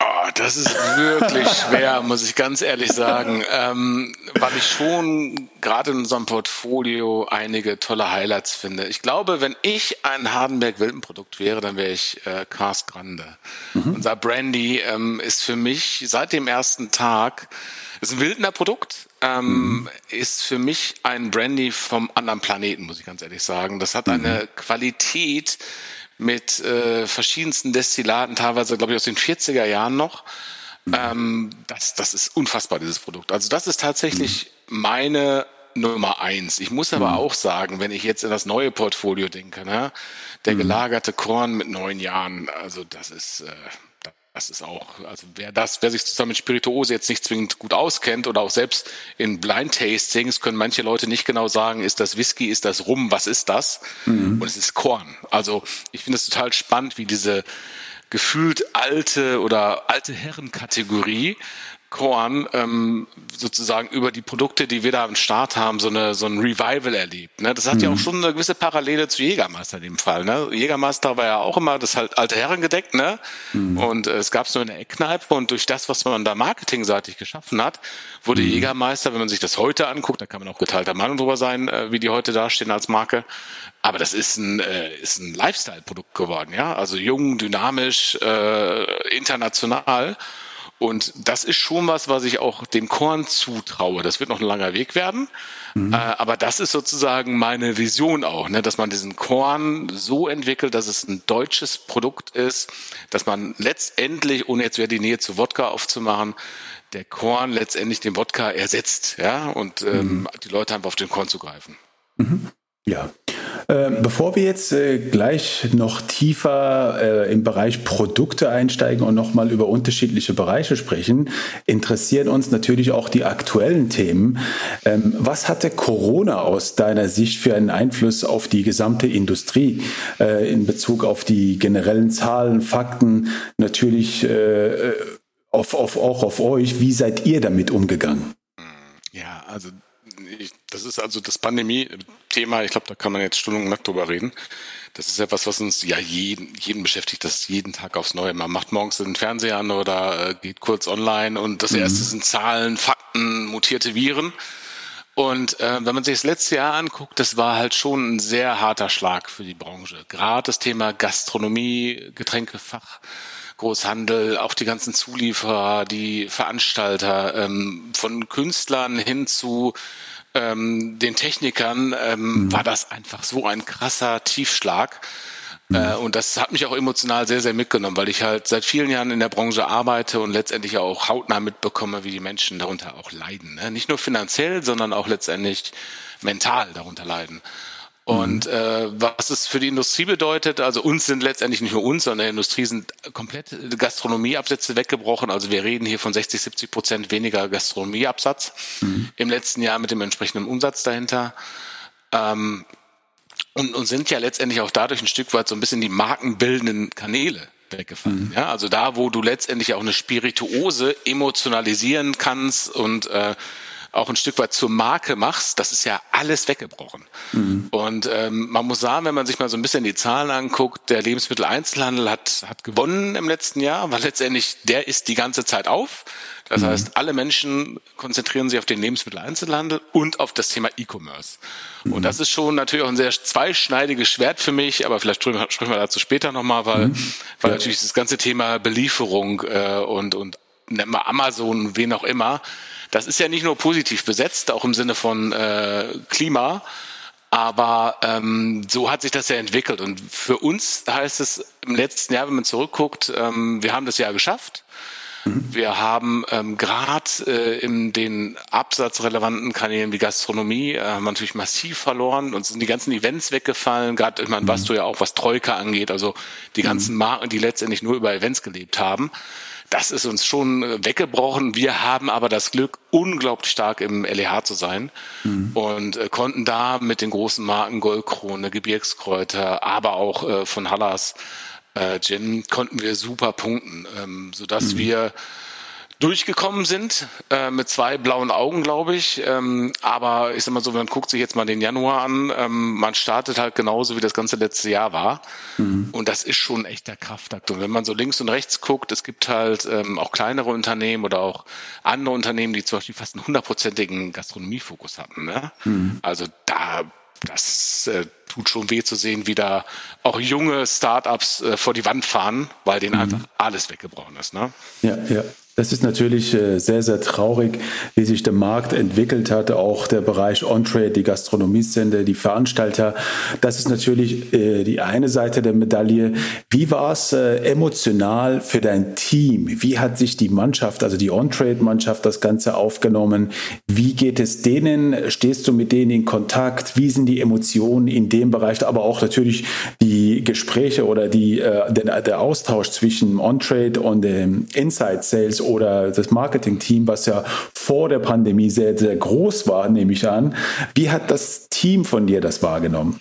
Oh, das ist wirklich *laughs* schwer, muss ich ganz ehrlich sagen, ähm, weil ich schon gerade in unserem Portfolio einige tolle Highlights finde. Ich glaube, wenn ich ein Hardenberg-Wilden-Produkt wäre, dann wäre ich äh, Cast Grande. Mhm. Unser Brandy ähm, ist für mich seit dem ersten Tag, ist ein Wildner Produkt, ähm, mhm. ist für mich ein Brandy vom anderen Planeten, muss ich ganz ehrlich sagen. Das hat eine mhm. Qualität, mit äh, verschiedensten Destillaten, teilweise, glaube ich, aus den 40er Jahren noch. Mhm. Ähm, das, das ist unfassbar, dieses Produkt. Also das ist tatsächlich mhm. meine Nummer eins. Ich muss aber mhm. auch sagen, wenn ich jetzt in das neue Portfolio denke, ne, der mhm. gelagerte Korn mit neun Jahren, also das ist, äh, das ist auch, also wer das, wer sich zusammen mit Spirituose jetzt nicht zwingend gut auskennt oder auch selbst in Blind Tastings können manche Leute nicht genau sagen, ist das Whisky, ist das Rum, was ist das? Mhm. Und es ist Korn. Also ich finde es total spannend, wie diese gefühlt alte oder alte Herrenkategorie Korn ähm, sozusagen über die Produkte, die wir da am Start haben, so eine so ein Revival erlebt. Ne? Das hat mhm. ja auch schon eine gewisse Parallele zu Jägermeister in dem Fall. Ne? Jägermeister war ja auch immer das halt alte Herren gedeckt, ne? Mhm. Und äh, es gab es nur in der Eckkneipe und durch das, was man da marketingseitig geschaffen hat, wurde mhm. Jägermeister, wenn man sich das heute anguckt, da kann man auch geteilter Meinung drüber sein, äh, wie die heute dastehen als Marke. Aber das ist ein, äh, ist ein Lifestyle-Produkt geworden, ja. Also jung, dynamisch, äh, international. Und das ist schon was, was ich auch dem Korn zutraue. Das wird noch ein langer Weg werden. Mhm. Äh, aber das ist sozusagen meine Vision auch, ne? dass man diesen Korn so entwickelt, dass es ein deutsches Produkt ist, dass man letztendlich, ohne jetzt wieder die Nähe zu Wodka aufzumachen, der Korn letztendlich den Wodka ersetzt, ja, und ähm, mhm. die Leute einfach auf den Korn zugreifen. Mhm. Ja, ähm, bevor wir jetzt äh, gleich noch tiefer äh, im Bereich Produkte einsteigen und nochmal über unterschiedliche Bereiche sprechen, interessieren uns natürlich auch die aktuellen Themen. Ähm, was hatte Corona aus deiner Sicht für einen Einfluss auf die gesamte Industrie äh, in Bezug auf die generellen Zahlen, Fakten, natürlich auf, auf, auch auf euch? Wie seid ihr damit umgegangen? Ja, also ich, das ist also das Pandemie-Thema, ich glaube, da kann man jetzt stundenlang drüber reden. Das ist etwas, was uns ja jeden, jeden beschäftigt, das jeden Tag aufs Neue. Man macht morgens den Fernseher an oder äh, geht kurz online und das mhm. erste sind Zahlen, Fakten, mutierte Viren. Und äh, wenn man sich das letzte Jahr anguckt, das war halt schon ein sehr harter Schlag für die Branche. Gerade das Thema Gastronomie, Getränkefach, Großhandel, auch die ganzen Zulieferer, die Veranstalter, ähm, von Künstlern hin zu ähm, den Technikern, ähm, mhm. war das einfach so ein krasser Tiefschlag. Mhm. Äh, und das hat mich auch emotional sehr, sehr mitgenommen, weil ich halt seit vielen Jahren in der Branche arbeite und letztendlich auch hautnah mitbekomme, wie die Menschen darunter auch leiden. Ne? Nicht nur finanziell, sondern auch letztendlich mental darunter leiden. Und mhm. äh, was es für die Industrie bedeutet, also uns sind letztendlich nicht nur uns, sondern der Industrie sind komplett Gastronomieabsätze weggebrochen. Also wir reden hier von 60, 70 Prozent weniger Gastronomieabsatz mhm. im letzten Jahr mit dem entsprechenden Umsatz dahinter. Ähm, und, und sind ja letztendlich auch dadurch ein Stück weit so ein bisschen die markenbildenden Kanäle weggefallen. Mhm. Ja, also da, wo du letztendlich auch eine Spirituose emotionalisieren kannst und äh, auch ein Stück weit zur Marke machst, das ist ja alles weggebrochen. Mhm. Und ähm, man muss sagen, wenn man sich mal so ein bisschen die Zahlen anguckt, der Lebensmitteleinzelhandel hat, hat gewonnen im letzten Jahr, weil letztendlich der ist die ganze Zeit auf. Das mhm. heißt, alle Menschen konzentrieren sich auf den Lebensmitteleinzelhandel und auf das Thema E-Commerce. Mhm. Und das ist schon natürlich auch ein sehr zweischneidiges Schwert für mich, aber vielleicht sprechen wir dazu später nochmal, weil, mhm. weil ja. natürlich das ganze Thema Belieferung äh, und, und nennen wir Amazon, wen auch immer, das ist ja nicht nur positiv besetzt, auch im Sinne von äh, Klima, aber ähm, so hat sich das ja entwickelt. Und für uns heißt es im letzten Jahr, wenn man zurückguckt, ähm, wir haben das Jahr geschafft. Mhm. Wir haben ähm, gerade äh, in den absatzrelevanten Kanälen wie Gastronomie äh, haben natürlich massiv verloren. Uns sind die ganzen Events weggefallen. Gerade, ich meine, mhm. was du ja auch, was Troika angeht, also die ganzen mhm. Marken, die letztendlich nur über Events gelebt haben das ist uns schon äh, weggebrochen. Wir haben aber das Glück, unglaublich stark im LEH zu sein mhm. und äh, konnten da mit den großen Marken Goldkrone, Gebirgskräuter, aber auch äh, von Hallas äh, Gin konnten wir super punkten, ähm, sodass mhm. wir durchgekommen sind, äh, mit zwei blauen Augen, glaube ich. Ähm, aber ich sag mal so, man guckt sich jetzt mal den Januar an, ähm, man startet halt genauso, wie das ganze letzte Jahr war. Mhm. Und das ist schon ein echter Kraftakt. Und wenn man so links und rechts guckt, es gibt halt ähm, auch kleinere Unternehmen oder auch andere Unternehmen, die zum Beispiel fast einen hundertprozentigen Gastronomiefokus hatten. Ne? Mhm. Also da das äh, tut schon weh zu sehen, wie da auch junge Startups äh, vor die Wand fahren, weil denen mhm. einfach alles weggebrochen ist. Ne? Ja, ja. Das ist natürlich äh, sehr, sehr traurig, wie sich der Markt entwickelt hat, auch der Bereich On-Trade, die Gastronomiesende, die Veranstalter. Das ist natürlich äh, die eine Seite der Medaille. Wie war es äh, emotional für dein Team? Wie hat sich die Mannschaft, also die On-Trade-Mannschaft, das Ganze aufgenommen? Wie geht es denen? Stehst du mit denen in Kontakt? Wie sind die Emotionen in dem Bereich? Aber auch natürlich die Gespräche oder die, der, der Austausch zwischen On-Trade und dem Inside Sales oder das Marketing-Team, was ja vor der Pandemie sehr, sehr groß war, nehme ich an. Wie hat das Team von dir das wahrgenommen?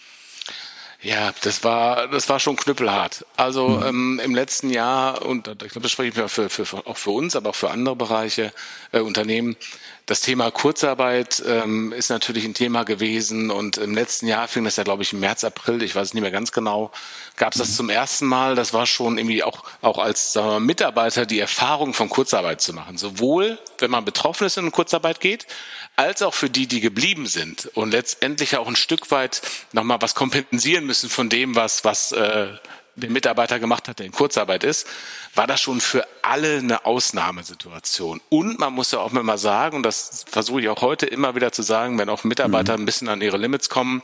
Ja, das war das war schon knüppelhart. Also mhm. ähm, im letzten Jahr und ich glaube, das spreche ich für, für, für, auch für uns, aber auch für andere Bereiche äh, Unternehmen. Das Thema Kurzarbeit ähm, ist natürlich ein Thema gewesen und im letzten Jahr fing das ja, glaube ich, im März, April, ich weiß es nicht mehr ganz genau, gab es das mhm. zum ersten Mal. Das war schon irgendwie auch, auch als wir, Mitarbeiter die Erfahrung von Kurzarbeit zu machen. Sowohl, wenn man betroffen ist und in Kurzarbeit geht, als auch für die, die geblieben sind und letztendlich auch ein Stück weit nochmal was kompensieren müssen von dem, was, was äh, der Mitarbeiter gemacht hat, der in Kurzarbeit ist, war das schon für alle eine Ausnahmesituation. Und man muss ja auch mal sagen, und das versuche ich auch heute immer wieder zu sagen, wenn auch Mitarbeiter mhm. ein bisschen an ihre Limits kommen,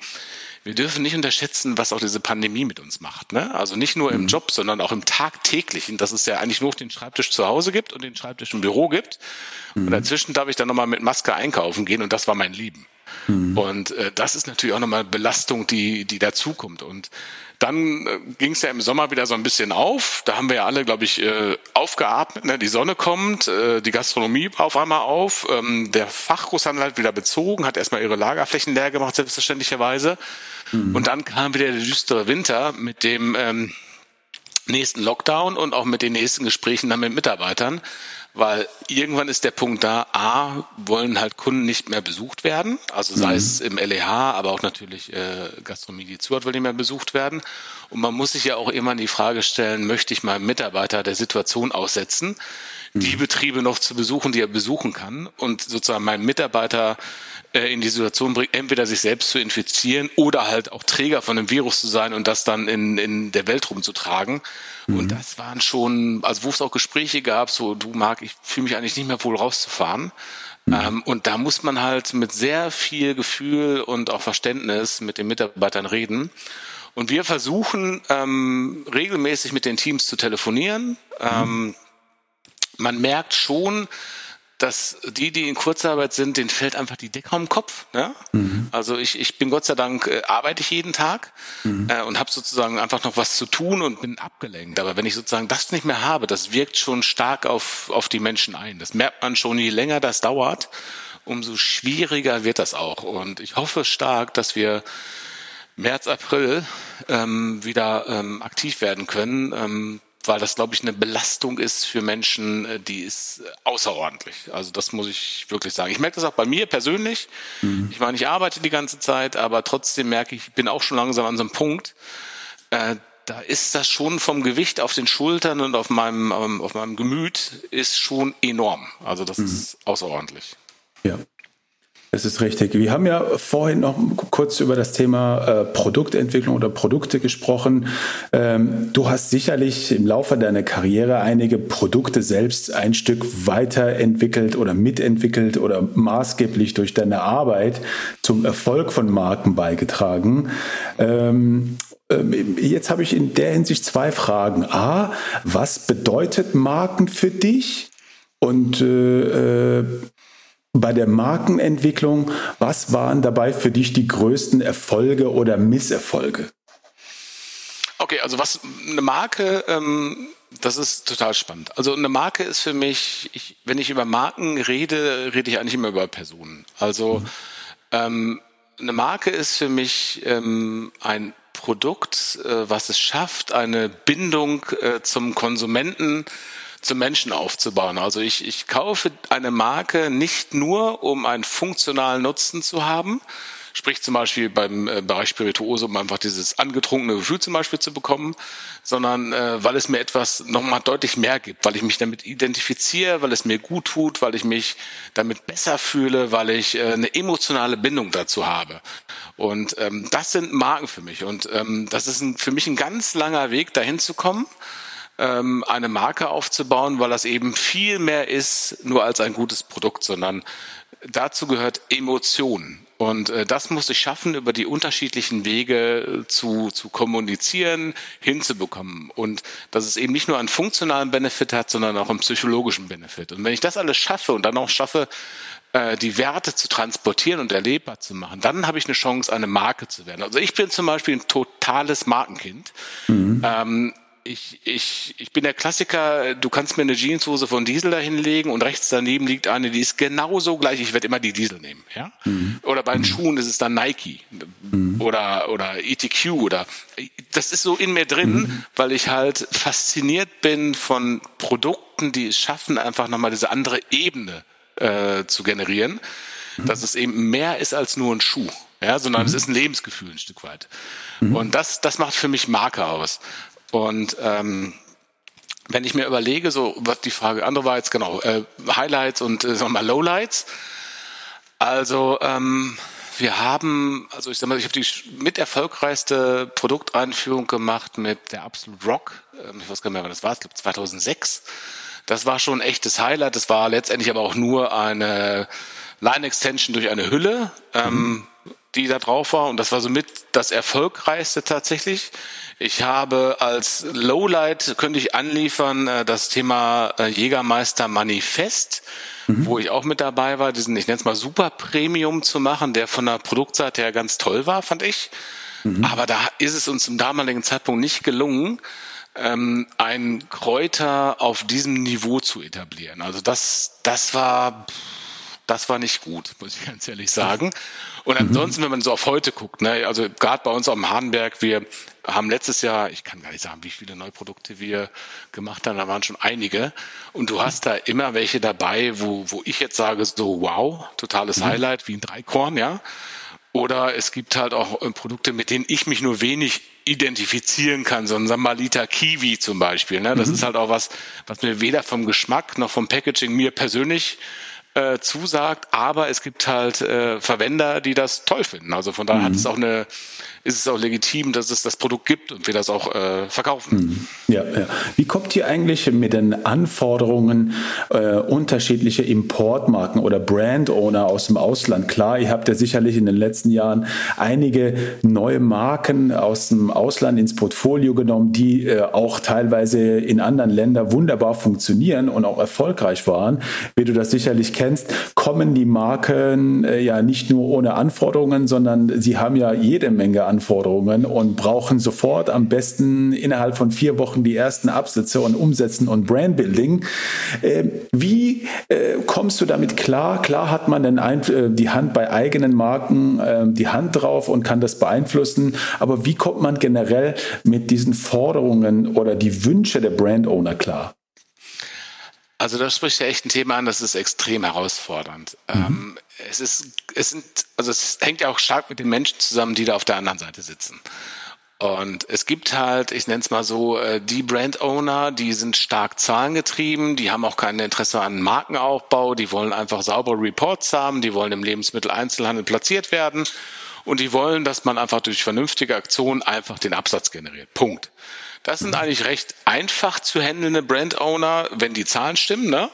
wir dürfen nicht unterschätzen, was auch diese Pandemie mit uns macht. Ne? Also nicht nur im mhm. Job, sondern auch im tagtäglichen, dass es ja eigentlich nur den Schreibtisch zu Hause gibt und den Schreibtisch im Büro gibt. Mhm. Und dazwischen darf ich dann nochmal mit Maske einkaufen gehen und das war mein Leben. Mhm. Und äh, das ist natürlich auch nochmal Belastung, die, die dazukommt. Und dann äh, ging es ja im Sommer wieder so ein bisschen auf. Da haben wir ja alle, glaube ich, äh, aufgeatmet. Ne? Die Sonne kommt, äh, die Gastronomie war auf einmal auf. Ähm, der Fachgroßhandel hat wieder bezogen, hat erstmal ihre Lagerflächen leer gemacht, selbstverständlicherweise. Mhm. Und dann kam wieder der düstere Winter mit dem ähm, nächsten Lockdown und auch mit den nächsten Gesprächen dann mit Mitarbeitern weil irgendwann ist der Punkt da, a, wollen halt Kunden nicht mehr besucht werden, also sei mhm. es im LEH, aber auch natürlich äh, Gastronomie, die zu hat, will nicht mehr besucht werden. Und man muss sich ja auch immer die Frage stellen, möchte ich meinem Mitarbeiter der Situation aussetzen, mhm. die Betriebe noch zu besuchen, die er besuchen kann und sozusagen meinem Mitarbeiter äh, in die Situation bringt, entweder sich selbst zu infizieren oder halt auch Träger von dem Virus zu sein und das dann in, in der Welt rumzutragen. Mhm. Und das waren schon, also wo es auch Gespräche gab, so du Marc, ich fühle mich eigentlich nicht mehr wohl rauszufahren. Mhm. Ähm, und da muss man halt mit sehr viel Gefühl und auch Verständnis mit den Mitarbeitern reden. Und wir versuchen ähm, regelmäßig mit den Teams zu telefonieren. Mhm. Ähm, man merkt schon, dass die, die in Kurzarbeit sind, denen fällt einfach die Decke am Kopf. Ne? Mhm. Also ich, ich bin Gott sei Dank, äh, arbeite ich jeden Tag mhm. äh, und habe sozusagen einfach noch was zu tun und bin abgelenkt. Aber wenn ich sozusagen das nicht mehr habe, das wirkt schon stark auf, auf die Menschen ein. Das merkt man schon, je länger das dauert, umso schwieriger wird das auch. Und ich hoffe stark, dass wir März, April ähm, wieder ähm, aktiv werden können. Ähm, weil das, glaube ich, eine Belastung ist für Menschen, äh, die ist äh, außerordentlich. Also das muss ich wirklich sagen. Ich merke das auch bei mir persönlich. Mhm. Ich meine, ich arbeite die ganze Zeit, aber trotzdem merke ich, ich bin auch schon langsam an so einem Punkt, äh, da ist das schon vom Gewicht auf den Schultern und auf meinem, ähm, auf meinem Gemüt ist schon enorm. Also das mhm. ist außerordentlich. Ja. Es ist richtig. Wir haben ja vorhin noch kurz über das Thema äh, Produktentwicklung oder Produkte gesprochen. Ähm, du hast sicherlich im Laufe deiner Karriere einige Produkte selbst ein Stück weiterentwickelt oder mitentwickelt oder maßgeblich durch deine Arbeit zum Erfolg von Marken beigetragen. Ähm, ähm Jetzt habe ich in der Hinsicht zwei Fragen. A, was bedeutet Marken für dich? Und äh, äh bei der Markenentwicklung, was waren dabei für dich die größten Erfolge oder Misserfolge? Okay, also was eine Marke, ähm, das ist total spannend. Also eine Marke ist für mich, ich, wenn ich über Marken rede, rede ich eigentlich immer über Personen. Also mhm. ähm, eine Marke ist für mich ähm, ein Produkt, äh, was es schafft, eine Bindung äh, zum Konsumenten zum Menschen aufzubauen. Also ich, ich kaufe eine Marke nicht nur, um einen funktionalen Nutzen zu haben, Sprich zum Beispiel beim äh, Bereich Spirituose, um einfach dieses angetrunkene Gefühl zum Beispiel zu bekommen, sondern äh, weil es mir etwas nochmal deutlich mehr gibt, weil ich mich damit identifiziere, weil es mir gut tut, weil ich mich damit besser fühle, weil ich äh, eine emotionale Bindung dazu habe. Und ähm, das sind Marken für mich. Und ähm, das ist ein, für mich ein ganz langer Weg, dahin zu kommen ähm, eine Marke aufzubauen, weil das eben viel mehr ist nur als ein gutes Produkt, sondern dazu gehört Emotion. Und äh, das muss ich schaffen, über die unterschiedlichen Wege äh, zu, zu kommunizieren, hinzubekommen. Und dass es eben nicht nur einen funktionalen Benefit hat, sondern auch einen psychologischen Benefit. Und wenn ich das alles schaffe und dann auch schaffe, äh, die Werte zu transportieren und erlebbar zu machen, dann habe ich eine Chance, eine Marke zu werden. Also ich bin zum Beispiel ein totales Markenkind. Mhm. Ähm, ich, ich, ich bin der Klassiker, du kannst mir eine Jeanshose von Diesel da hinlegen und rechts daneben liegt eine, die ist genauso gleich, ich werde immer die Diesel nehmen. Ja? Mhm. Oder bei den mhm. Schuhen ist es dann Nike mhm. oder, oder ETQ oder das ist so in mir drin, mhm. weil ich halt fasziniert bin von Produkten, die es schaffen, einfach nochmal diese andere Ebene äh, zu generieren, mhm. dass es eben mehr ist als nur ein Schuh. Ja, sondern es mhm. ist ein Lebensgefühl ein Stück weit. Und das, das macht für mich Marke aus. Und ähm, wenn ich mir überlege, so was die Frage andere war jetzt genau äh, Highlights und äh, sagen wir mal Lowlights. Also ähm, wir haben, also ich sag mal, ich habe die mit erfolgreichste Produkteinführung gemacht mit der Absolute Rock. Ähm, ich weiß gar nicht mehr, wann das war. Ich glaube 2006. Das war schon ein echtes Highlight. Das war letztendlich aber auch nur eine Line Extension durch eine Hülle. Ähm, die da drauf war und das war somit das erfolgreichste tatsächlich. Ich habe als Lowlight könnte ich anliefern äh, das Thema äh, Jägermeister Manifest, mhm. wo ich auch mit dabei war, diesen ich nenne es mal Super Premium zu machen, der von der Produktseite her ganz toll war, fand ich. Mhm. Aber da ist es uns zum damaligen Zeitpunkt nicht gelungen, ähm, ein Kräuter auf diesem Niveau zu etablieren. Also das, das war, das war nicht gut, muss ich ganz ehrlich sagen. Und mhm. ansonsten, wenn man so auf heute guckt, ne, also gerade bei uns am Hahnberg, wir haben letztes Jahr, ich kann gar nicht sagen, wie viele neue Produkte wir gemacht haben, da waren schon einige. Und du hast da immer welche dabei, wo, wo ich jetzt sage, so wow, totales mhm. Highlight, wie ein Dreikorn, ja. Oder es gibt halt auch äh, Produkte, mit denen ich mich nur wenig identifizieren kann, so ein Sambalita Kiwi zum Beispiel. Ne? Das mhm. ist halt auch was, was mir weder vom Geschmack noch vom Packaging mir persönlich äh, zusagt, aber es gibt halt äh, Verwender, die das toll finden. Also von daher mhm. hat es auch eine ist es auch legitim, dass es das Produkt gibt und wir das auch äh, verkaufen. Hm. Ja, ja. Wie kommt ihr eigentlich mit den Anforderungen äh, unterschiedlicher Importmarken oder Brand-Owner aus dem Ausland klar? Ihr habt ja sicherlich in den letzten Jahren einige neue Marken aus dem Ausland ins Portfolio genommen, die äh, auch teilweise in anderen Ländern wunderbar funktionieren und auch erfolgreich waren. Wie du das sicherlich kennst, kommen die Marken äh, ja nicht nur ohne Anforderungen, sondern sie haben ja jede Menge Anforderungen und brauchen sofort am besten innerhalb von vier Wochen die ersten Absätze und Umsetzen und Brandbuilding. Äh, wie äh, kommst du damit klar? Klar hat man den Ein äh, die Hand bei eigenen Marken, äh, die Hand drauf und kann das beeinflussen. Aber wie kommt man generell mit diesen Forderungen oder die Wünsche der Brand-Owner klar? Also da spricht ja echt ein Thema an, das ist extrem herausfordernd. Mhm. Ähm, es ist, es sind, also es hängt ja auch stark mit den Menschen zusammen, die da auf der anderen Seite sitzen. Und es gibt halt, ich nenne es mal so, äh, die Brand Owner, die sind stark zahlengetrieben, die haben auch kein Interesse an Markenaufbau, die wollen einfach saubere Reports haben, die wollen im Lebensmitteleinzelhandel platziert werden und die wollen, dass man einfach durch vernünftige Aktionen einfach den Absatz generiert. Punkt. Das sind eigentlich recht einfach zu handelnde Brand Owner, wenn die Zahlen stimmen, ne?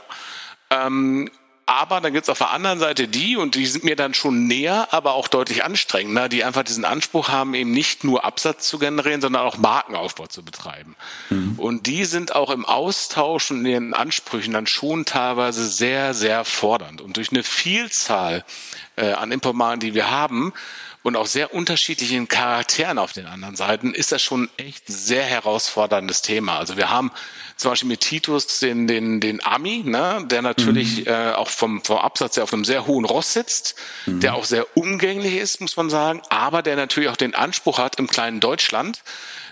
Ähm, aber dann gibt's auf der anderen Seite die, und die sind mir dann schon näher, aber auch deutlich anstrengender, die einfach diesen Anspruch haben, eben nicht nur Absatz zu generieren, sondern auch Markenaufbau zu betreiben. Mhm. Und die sind auch im Austausch und in ihren Ansprüchen dann schon teilweise sehr, sehr fordernd. Und durch eine Vielzahl äh, an Importmarken, die wir haben, und auch sehr unterschiedlichen Charakteren auf den anderen Seiten, ist das schon echt sehr herausforderndes Thema. Also wir haben zum Beispiel mit Titus den, den, den Ami, ne, der natürlich mhm. äh, auch vom, vom Absatz her auf einem sehr hohen Ross sitzt, mhm. der auch sehr umgänglich ist, muss man sagen, aber der natürlich auch den Anspruch hat, im kleinen Deutschland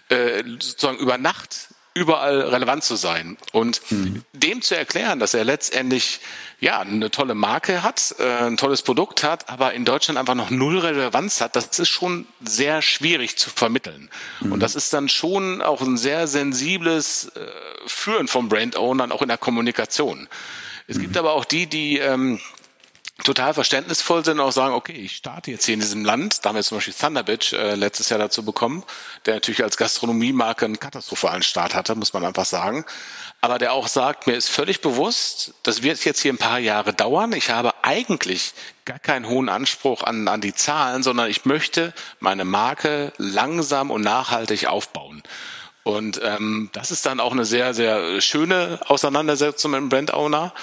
äh, sozusagen über Nacht überall relevant zu sein. Und mhm. dem zu erklären, dass er letztendlich ja eine tolle Marke hat, äh, ein tolles Produkt hat, aber in Deutschland einfach noch null Relevanz hat, das ist schon sehr schwierig zu vermitteln. Mhm. Und das ist dann schon auch ein sehr sensibles äh, Führen von Brand Ownern auch in der Kommunikation. Es mhm. gibt aber auch die, die ähm, total verständnisvoll sind und auch sagen, okay, ich starte jetzt hier in diesem Land, da haben wir zum Beispiel Thunderbitch äh, letztes Jahr dazu bekommen, der natürlich als Gastronomiemarke einen katastrophalen Start hatte, muss man einfach sagen. Aber der auch sagt, mir ist völlig bewusst, das wird jetzt hier ein paar Jahre dauern. Ich habe eigentlich gar keinen hohen Anspruch an, an die Zahlen, sondern ich möchte meine Marke langsam und nachhaltig aufbauen. Und ähm, das ist dann auch eine sehr, sehr schöne Auseinandersetzung mit dem Brand Owner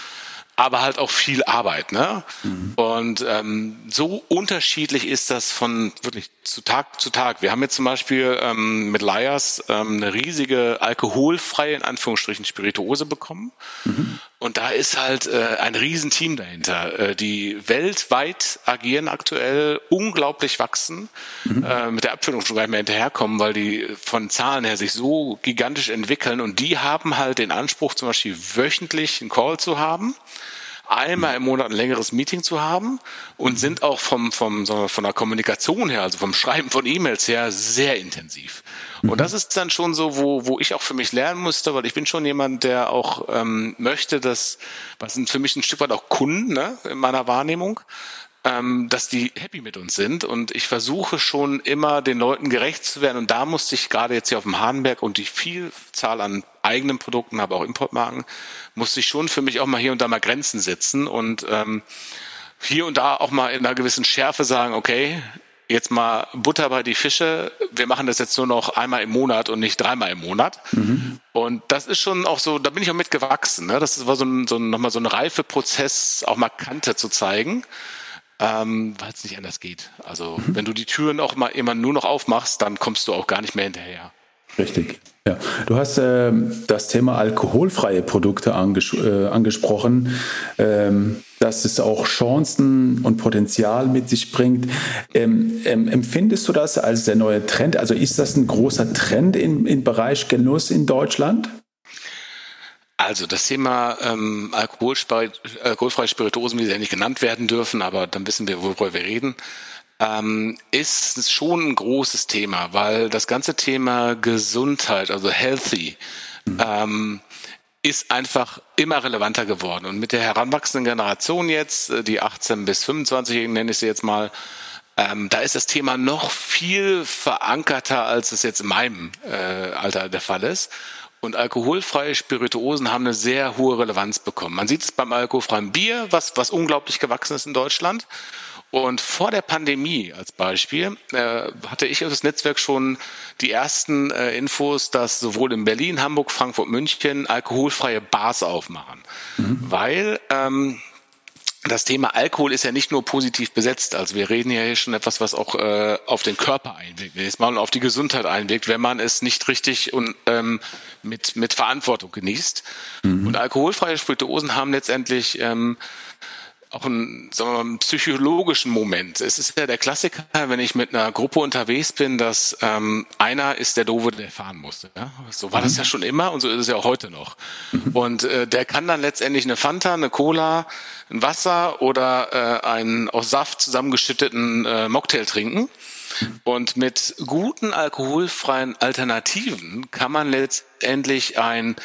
aber halt auch viel Arbeit. Ne? Mhm. Und ähm, so unterschiedlich ist das von wirklich zu Tag zu Tag. Wir haben jetzt zum Beispiel ähm, mit Liars ähm, eine riesige alkoholfreie, in Anführungsstrichen, Spirituose bekommen. Mhm. Und da ist halt äh, ein Riesenteam dahinter, äh, die weltweit agieren aktuell, unglaublich wachsen, mhm. äh, mit der Abfüllung schon gar nicht mehr hinterherkommen, weil die von Zahlen her sich so gigantisch entwickeln. Und die haben halt den Anspruch, zum Beispiel wöchentlich einen Call zu haben einmal im Monat ein längeres Meeting zu haben und sind auch vom, vom, von der Kommunikation her, also vom Schreiben von E-Mails her, sehr intensiv. Und das ist dann schon so, wo, wo ich auch für mich lernen musste, weil ich bin schon jemand, der auch ähm, möchte, dass, was sind für mich ein Stück weit auch Kunden ne, in meiner Wahrnehmung, ähm, dass die happy mit uns sind. Und ich versuche schon immer den Leuten gerecht zu werden. Und da musste ich gerade jetzt hier auf dem Hahnberg und die Vielzahl an eigenen Produkten, aber auch Importmarken, musste ich schon für mich auch mal hier und da mal Grenzen setzen und ähm, hier und da auch mal in einer gewissen Schärfe sagen, okay, jetzt mal Butter bei die Fische. Wir machen das jetzt nur noch einmal im Monat und nicht dreimal im Monat. Mhm. Und das ist schon auch so, da bin ich auch mitgewachsen. Ne? Das war so ein, so ein, nochmal so ein Reifeprozess, auch mal Kante zu zeigen ähm, weil es nicht anders geht. Also mhm. wenn du die Türen auch mal immer nur noch aufmachst, dann kommst du auch gar nicht mehr hinterher. Richtig. Ja, du hast äh, das Thema alkoholfreie Produkte anges äh, angesprochen, ähm, dass es auch Chancen und Potenzial mit sich bringt. Ähm, ähm, empfindest du das als der neue Trend? Also ist das ein großer Trend im, im Bereich Genuss in Deutschland? Also das Thema ähm, alkoholfreie Spirituosen, wie sie ja nicht genannt werden dürfen, aber dann wissen wir, worüber wir reden, ähm, ist schon ein großes Thema, weil das ganze Thema Gesundheit, also healthy, mhm. ähm, ist einfach immer relevanter geworden. Und mit der heranwachsenden Generation jetzt, äh, die 18 bis 25-Jährigen nenne ich sie jetzt mal, ähm, da ist das Thema noch viel verankerter, als es jetzt in meinem äh, Alter der Fall ist. Und alkoholfreie Spirituosen haben eine sehr hohe Relevanz bekommen. Man sieht es beim alkoholfreien Bier, was, was unglaublich gewachsen ist in Deutschland. Und vor der Pandemie als Beispiel äh, hatte ich das Netzwerk schon die ersten äh, Infos, dass sowohl in Berlin, Hamburg, Frankfurt, München alkoholfreie Bars aufmachen. Mhm. Weil ähm, das Thema Alkohol ist ja nicht nur positiv besetzt. Also wir reden ja hier schon etwas, was auch äh, auf den Körper einwirkt, jetzt mal auf die Gesundheit einwirkt, wenn man es nicht richtig und ähm, mit mit Verantwortung genießt. Mhm. Und alkoholfreie Spirituosen haben letztendlich ähm, auch einen, sagen wir mal, einen psychologischen Moment. Es ist ja der Klassiker, wenn ich mit einer Gruppe unterwegs bin, dass ähm, einer ist der Doofe, der fahren musste. Ja? So war mhm. das ja schon immer und so ist es ja auch heute noch. Mhm. Und äh, der kann dann letztendlich eine Fanta, eine Cola, ein Wasser oder äh, einen aus Saft zusammengeschütteten äh, Mocktail trinken. Und mit guten alkoholfreien Alternativen kann man letztendlich ein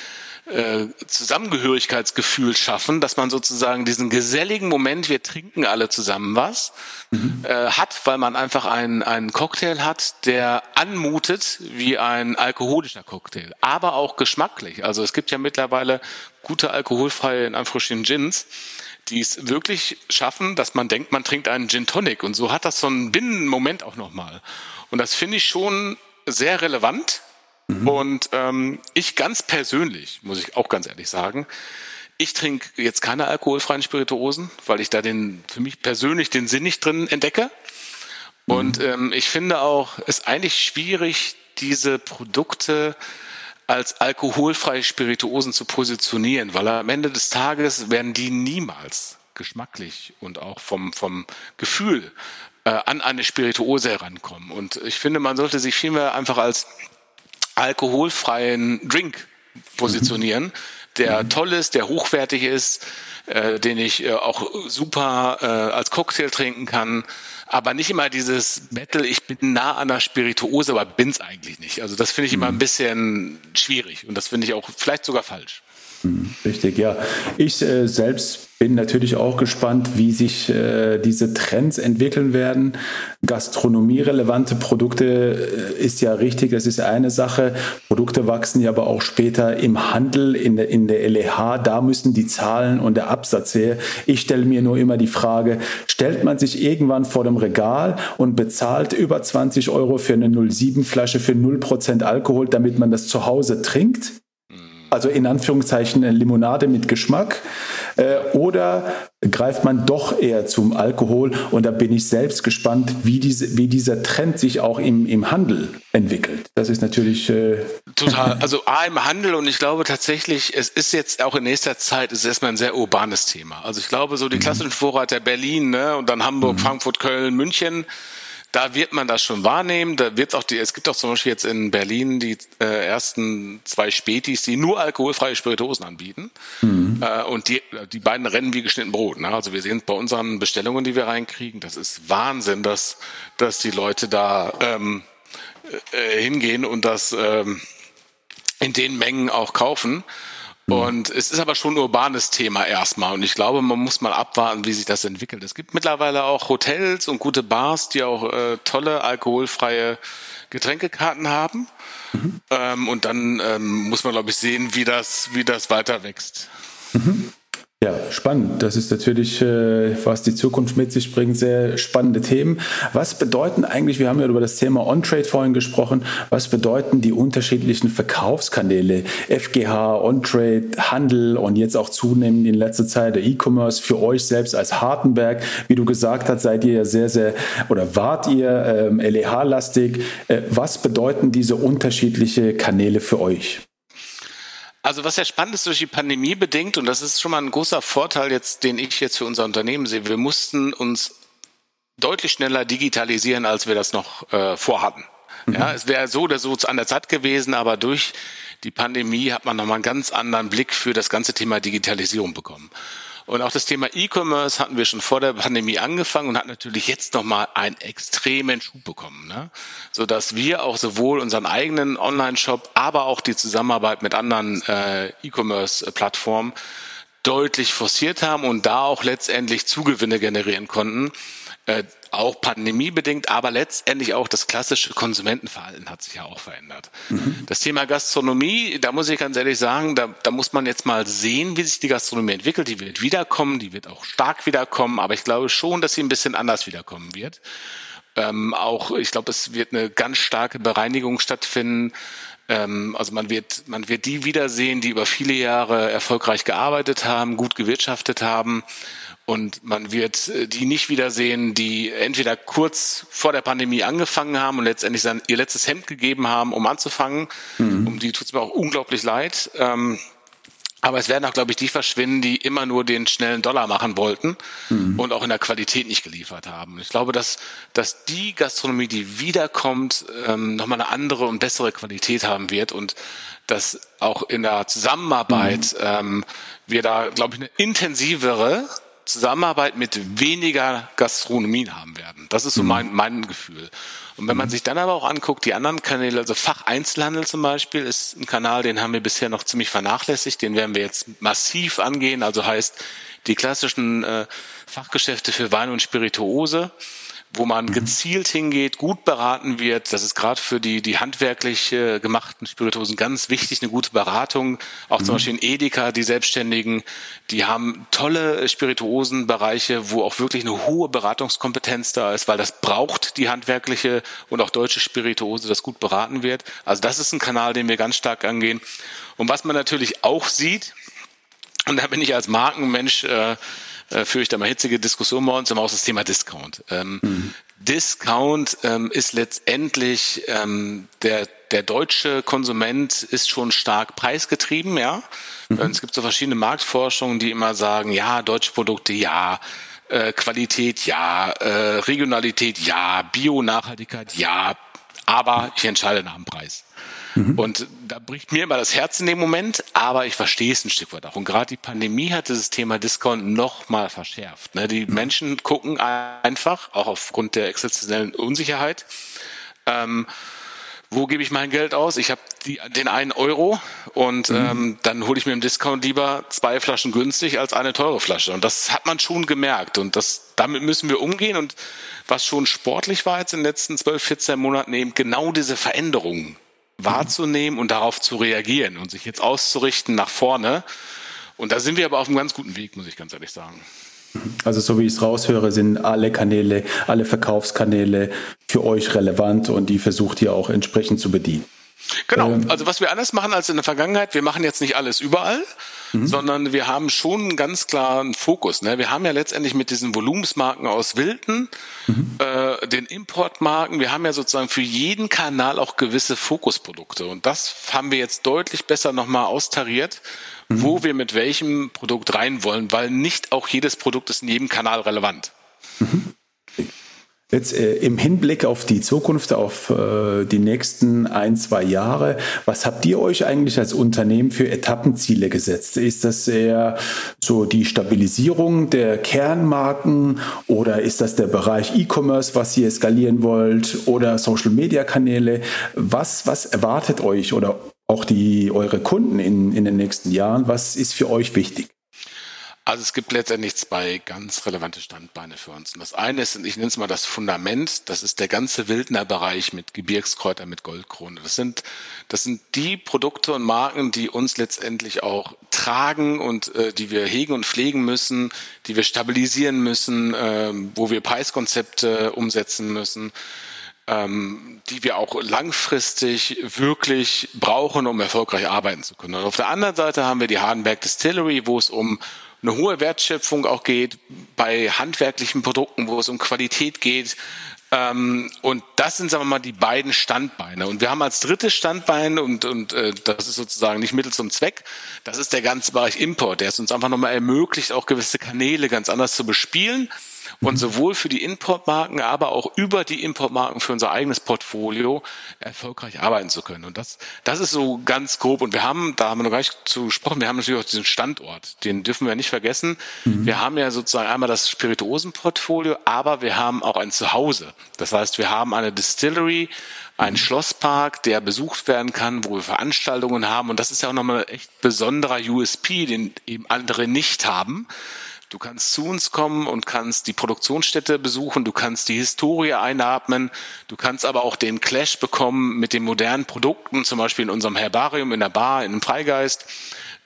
äh, Zusammengehörigkeitsgefühl schaffen, dass man sozusagen diesen geselligen Moment, wir trinken alle zusammen was, mhm. äh, hat, weil man einfach einen, einen Cocktail hat, der anmutet wie ein alkoholischer Cocktail, aber auch geschmacklich. Also es gibt ja mittlerweile gute alkoholfreie, in Anführungsstrichen, Gins, die es wirklich schaffen, dass man denkt, man trinkt einen Gin Tonic. Und so hat das so einen Binnenmoment auch nochmal. Und das finde ich schon sehr relevant Mhm. Und ähm, ich ganz persönlich, muss ich auch ganz ehrlich sagen, ich trinke jetzt keine alkoholfreien Spirituosen, weil ich da den für mich persönlich den Sinn nicht drin entdecke. Mhm. Und ähm, ich finde auch, es ist eigentlich schwierig, diese Produkte als alkoholfreie Spirituosen zu positionieren, weil am Ende des Tages werden die niemals geschmacklich und auch vom, vom Gefühl äh, an eine Spirituose herankommen. Und ich finde, man sollte sich vielmehr einfach als alkoholfreien Drink positionieren, der mhm. toll ist, der hochwertig ist, äh, den ich äh, auch super äh, als Cocktail trinken kann. Aber nicht immer dieses Battle, ich bin nah an der Spirituose, aber bin's eigentlich nicht. Also das finde ich immer ein mhm. bisschen schwierig und das finde ich auch vielleicht sogar falsch. Mhm, richtig, ja. Ich äh, selbst bin natürlich auch gespannt, wie sich äh, diese Trends entwickeln werden. Gastronomierelevante Produkte äh, ist ja richtig, das ist eine Sache. Produkte wachsen ja aber auch später im Handel, in der, in der LEH. Da müssen die Zahlen und der Absatz her. Ich stelle mir nur immer die Frage, stellt man sich irgendwann vor dem Regal und bezahlt über 20 Euro für eine 07 Flasche für 0% Alkohol, damit man das zu Hause trinkt? Also in Anführungszeichen Limonade mit Geschmack, äh, oder greift man doch eher zum Alkohol? Und da bin ich selbst gespannt, wie, diese, wie dieser Trend sich auch im, im Handel entwickelt. Das ist natürlich. Äh Total. *laughs* Also A im Handel und ich glaube tatsächlich, es ist jetzt auch in nächster Zeit, es ist erstmal ein sehr urbanes Thema. Also ich glaube, so die mhm. klassischen Vorreiter Berlin ne, und dann Hamburg, mhm. Frankfurt, Köln, München da wird man das schon wahrnehmen. Da wird auch die, es gibt auch zum Beispiel jetzt in Berlin die äh, ersten zwei Spätis, die nur alkoholfreie Spirituosen anbieten. Mhm. Äh, und die, die beiden rennen wie geschnitten Brot. Ne? Also wir sehen bei unseren Bestellungen, die wir reinkriegen, das ist Wahnsinn, dass, dass die Leute da ähm, äh, hingehen und das ähm, in den Mengen auch kaufen. Mhm. Und es ist aber schon ein urbanes Thema erstmal. Und ich glaube, man muss mal abwarten, wie sich das entwickelt. Es gibt mittlerweile auch Hotels und gute Bars, die auch äh, tolle alkoholfreie Getränkekarten haben. Mhm. Ähm, und dann ähm, muss man, glaube ich, sehen, wie das, wie das weiter wächst. Mhm. Ja, spannend. Das ist natürlich, äh, was die Zukunft mit sich bringt, sehr spannende Themen. Was bedeuten eigentlich, wir haben ja über das Thema On-Trade vorhin gesprochen, was bedeuten die unterschiedlichen Verkaufskanäle, FGH, On-Trade, Handel und jetzt auch zunehmend in letzter Zeit der E-Commerce für euch selbst als Hartenberg? Wie du gesagt hast, seid ihr ja sehr, sehr, oder wart ihr ähm, LEH-lastig. Äh, was bedeuten diese unterschiedlichen Kanäle für euch? Also was ja spannend ist durch die Pandemie bedingt, und das ist schon mal ein großer Vorteil jetzt, den ich jetzt für unser Unternehmen sehe, wir mussten uns deutlich schneller digitalisieren, als wir das noch äh, vorhatten. Mhm. Ja, es wäre so oder so an der Zeit gewesen, aber durch die Pandemie hat man nochmal einen ganz anderen Blick für das ganze Thema Digitalisierung bekommen. Und auch das Thema E-Commerce hatten wir schon vor der Pandemie angefangen und hat natürlich jetzt nochmal einen extremen Schub bekommen, ne? sodass wir auch sowohl unseren eigenen Online-Shop, aber auch die Zusammenarbeit mit anderen äh, E-Commerce-Plattformen deutlich forciert haben und da auch letztendlich Zugewinne generieren konnten. Äh, auch pandemiebedingt, aber letztendlich auch das klassische Konsumentenverhalten hat sich ja auch verändert. Mhm. Das Thema Gastronomie, da muss ich ganz ehrlich sagen, da, da muss man jetzt mal sehen, wie sich die Gastronomie entwickelt. Die wird wiederkommen, die wird auch stark wiederkommen, aber ich glaube schon, dass sie ein bisschen anders wiederkommen wird. Ähm, auch, ich glaube, es wird eine ganz starke Bereinigung stattfinden. Ähm, also man wird, man wird die wiedersehen, die über viele Jahre erfolgreich gearbeitet haben, gut gewirtschaftet haben und man wird äh, die nicht wiedersehen, die entweder kurz vor der Pandemie angefangen haben und letztendlich sein, ihr letztes Hemd gegeben haben, um anzufangen. Mhm. Um die tut es mir auch unglaublich leid. Ähm, aber es werden auch, glaube ich, die verschwinden, die immer nur den schnellen Dollar machen wollten mhm. und auch in der Qualität nicht geliefert haben. Ich glaube, dass, dass die Gastronomie, die wiederkommt, ähm, nochmal eine andere und bessere Qualität haben wird und dass auch in der Zusammenarbeit mhm. ähm, wir da, glaube ich, eine intensivere Zusammenarbeit mit weniger Gastronomien haben werden. Das ist so mhm. mein, mein Gefühl. Und wenn man mhm. sich dann aber auch anguckt, die anderen Kanäle, also Facheinzelhandel zum Beispiel, ist ein Kanal, den haben wir bisher noch ziemlich vernachlässigt, den werden wir jetzt massiv angehen. Also heißt, die klassischen äh, Fachgeschäfte für Wein und Spirituose, wo man mhm. gezielt hingeht, gut beraten wird. Das ist gerade für die, die handwerklich äh, gemachten Spirituosen ganz wichtig, eine gute Beratung. Auch mhm. zum Beispiel in Edeka, die Selbstständigen, die haben tolle Spirituosenbereiche, wo auch wirklich eine hohe Beratungskompetenz da ist, weil das braucht die handwerkliche und auch deutsche Spirituose, das gut beraten wird. Also das ist ein Kanal, den wir ganz stark angehen. Und was man natürlich auch sieht, und da bin ich als Markenmensch äh, äh, führe ich da mal hitzige Diskussionen bei uns im Haus, das Thema Discount. Ähm, mhm. Discount ähm, ist letztendlich ähm, der der deutsche Konsument ist schon stark preisgetrieben, ja. Mhm. Es gibt so verschiedene Marktforschungen, die immer sagen, ja, deutsche Produkte, ja, äh, Qualität, ja, äh, Regionalität, ja, Bio-Nachhaltigkeit, ja, aber ich entscheide nach dem Preis. Mhm. Und da bricht mir immer das Herz in dem Moment, aber ich verstehe es ein Stück weit auch. Und gerade die Pandemie hat dieses Thema Discount noch mal verschärft. Ne? Die mhm. Menschen gucken einfach, auch aufgrund der existenziellen Unsicherheit, ähm, wo gebe ich mein Geld aus? Ich habe den einen Euro und mhm. ähm, dann hole ich mir im Discount lieber zwei Flaschen günstig als eine teure Flasche. Und das hat man schon gemerkt und das, damit müssen wir umgehen. Und was schon sportlich war jetzt in den letzten 12, 14 Monaten eben genau diese Veränderungen wahrzunehmen und darauf zu reagieren und sich jetzt auszurichten nach vorne. Und da sind wir aber auf einem ganz guten Weg, muss ich ganz ehrlich sagen. Also so wie ich es raushöre, sind alle Kanäle, alle Verkaufskanäle für euch relevant und die versucht ihr auch entsprechend zu bedienen. Genau, ähm, also was wir anders machen als in der Vergangenheit, wir machen jetzt nicht alles überall, mhm. sondern wir haben schon einen ganz klaren Fokus. Ne? Wir haben ja letztendlich mit diesen Volumensmarken aus Wilden, mhm. äh, den Importmarken, wir haben ja sozusagen für jeden Kanal auch gewisse Fokusprodukte. Und das haben wir jetzt deutlich besser nochmal austariert, mhm. wo wir mit welchem Produkt rein wollen, weil nicht auch jedes Produkt ist in jedem Kanal relevant. Mhm. Jetzt äh, im Hinblick auf die Zukunft, auf äh, die nächsten ein, zwei Jahre, was habt ihr euch eigentlich als Unternehmen für Etappenziele gesetzt? Ist das eher so die Stabilisierung der Kernmarken oder ist das der Bereich E-Commerce, was ihr skalieren wollt oder Social-Media-Kanäle? Was, was erwartet euch oder auch die, eure Kunden in, in den nächsten Jahren? Was ist für euch wichtig? Also es gibt letztendlich zwei ganz relevante Standbeine für uns. Und das eine ist, ich nenne es mal das Fundament, das ist der ganze Wildnerbereich mit Gebirgskräuter, mit Goldkrone. Das sind, das sind die Produkte und Marken, die uns letztendlich auch tragen und äh, die wir hegen und pflegen müssen, die wir stabilisieren müssen, äh, wo wir Preiskonzepte umsetzen müssen. Ähm, die wir auch langfristig wirklich brauchen, um erfolgreich arbeiten zu können. Und auf der anderen Seite haben wir die Hardenberg Distillery, wo es um eine hohe Wertschöpfung auch geht, bei handwerklichen Produkten, wo es um Qualität geht. Ähm, und das sind, sagen wir mal, die beiden Standbeine. Und wir haben als drittes Standbein, und, und äh, das ist sozusagen nicht Mittel zum Zweck, das ist der ganze Bereich Import, der es uns einfach nochmal ermöglicht, auch gewisse Kanäle ganz anders zu bespielen und sowohl für die Importmarken, aber auch über die Importmarken für unser eigenes Portfolio erfolgreich arbeiten zu können. Und das, das ist so ganz grob. Und wir haben, da haben wir noch gar nicht zu gesprochen, wir haben natürlich auch diesen Standort, den dürfen wir nicht vergessen. Mhm. Wir haben ja sozusagen einmal das Spirituosenportfolio, aber wir haben auch ein Zuhause. Das heißt, wir haben eine Distillery, einen Schlosspark, der besucht werden kann, wo wir Veranstaltungen haben. Und das ist ja auch nochmal ein echt besonderer USP, den eben andere nicht haben. Du kannst zu uns kommen und kannst die Produktionsstätte besuchen, du kannst die Historie einatmen, du kannst aber auch den Clash bekommen mit den modernen Produkten, zum Beispiel in unserem Herbarium, in der Bar, in einem Freigeist.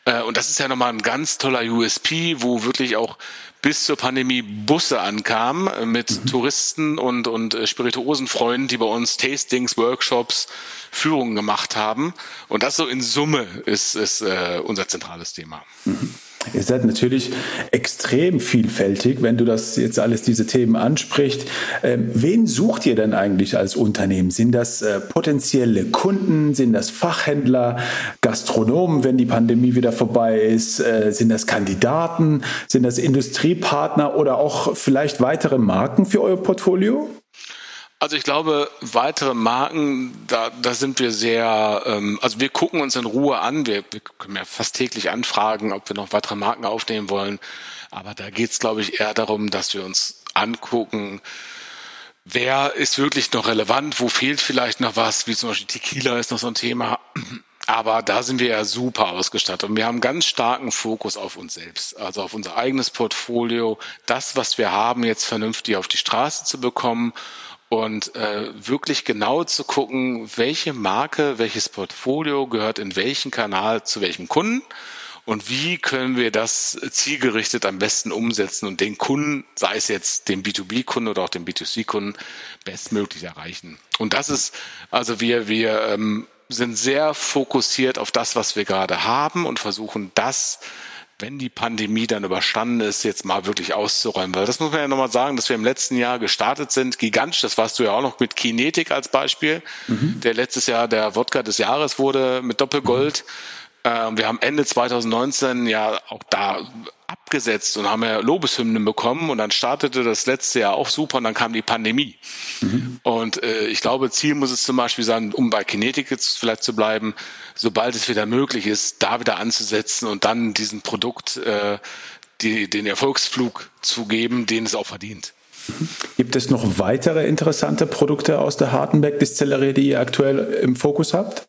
Äh, und das ist ja nochmal ein ganz toller USP, wo wirklich auch bis zur Pandemie Busse ankamen äh, mit mhm. Touristen und, und äh, Spirituosenfreunden, die bei uns Tastings, Workshops, Führungen gemacht haben. Und das so in Summe ist, ist äh, unser zentrales Thema. Mhm. Ihr seid natürlich extrem vielfältig, wenn du das jetzt alles diese Themen ansprichst. Ähm, wen sucht ihr denn eigentlich als Unternehmen? Sind das äh, potenzielle Kunden? Sind das Fachhändler, Gastronomen, wenn die Pandemie wieder vorbei ist? Äh, sind das Kandidaten? Sind das Industriepartner oder auch vielleicht weitere Marken für euer Portfolio? Also ich glaube, weitere Marken, da, da sind wir sehr, ähm, also wir gucken uns in Ruhe an. Wir, wir können ja fast täglich anfragen, ob wir noch weitere Marken aufnehmen wollen. Aber da geht es, glaube ich, eher darum, dass wir uns angucken, wer ist wirklich noch relevant, wo fehlt vielleicht noch was, wie zum Beispiel Tequila ist noch so ein Thema. Aber da sind wir ja super ausgestattet und wir haben ganz starken Fokus auf uns selbst, also auf unser eigenes Portfolio, das, was wir haben, jetzt vernünftig auf die Straße zu bekommen und äh, wirklich genau zu gucken, welche Marke, welches Portfolio gehört in welchen Kanal zu welchem Kunden und wie können wir das zielgerichtet am besten umsetzen und den Kunden, sei es jetzt den B2B-Kunden oder auch den B2C-Kunden, bestmöglich erreichen. Und das ist, also wir, wir ähm, sind sehr fokussiert auf das, was wir gerade haben und versuchen das wenn die Pandemie dann überstanden ist, jetzt mal wirklich auszuräumen. Weil das muss man ja nochmal sagen, dass wir im letzten Jahr gestartet sind, gigantisch, das warst du ja auch noch mit Kinetik als Beispiel, mhm. der letztes Jahr der Wodka des Jahres wurde mit Doppelgold. Mhm. wir haben Ende 2019 ja auch da abgesetzt und haben ja Lobeshymnen bekommen und dann startete das letzte Jahr auch super und dann kam die Pandemie. Mhm. Und äh, ich glaube, Ziel muss es zum Beispiel sein, um bei Kinetik jetzt vielleicht zu bleiben, sobald es wieder möglich ist, da wieder anzusetzen und dann diesem Produkt äh, die, den Erfolgsflug zu geben, den es auch verdient. Gibt es noch weitere interessante Produkte aus der Hartenberg-Distillerie, die ihr aktuell im Fokus habt?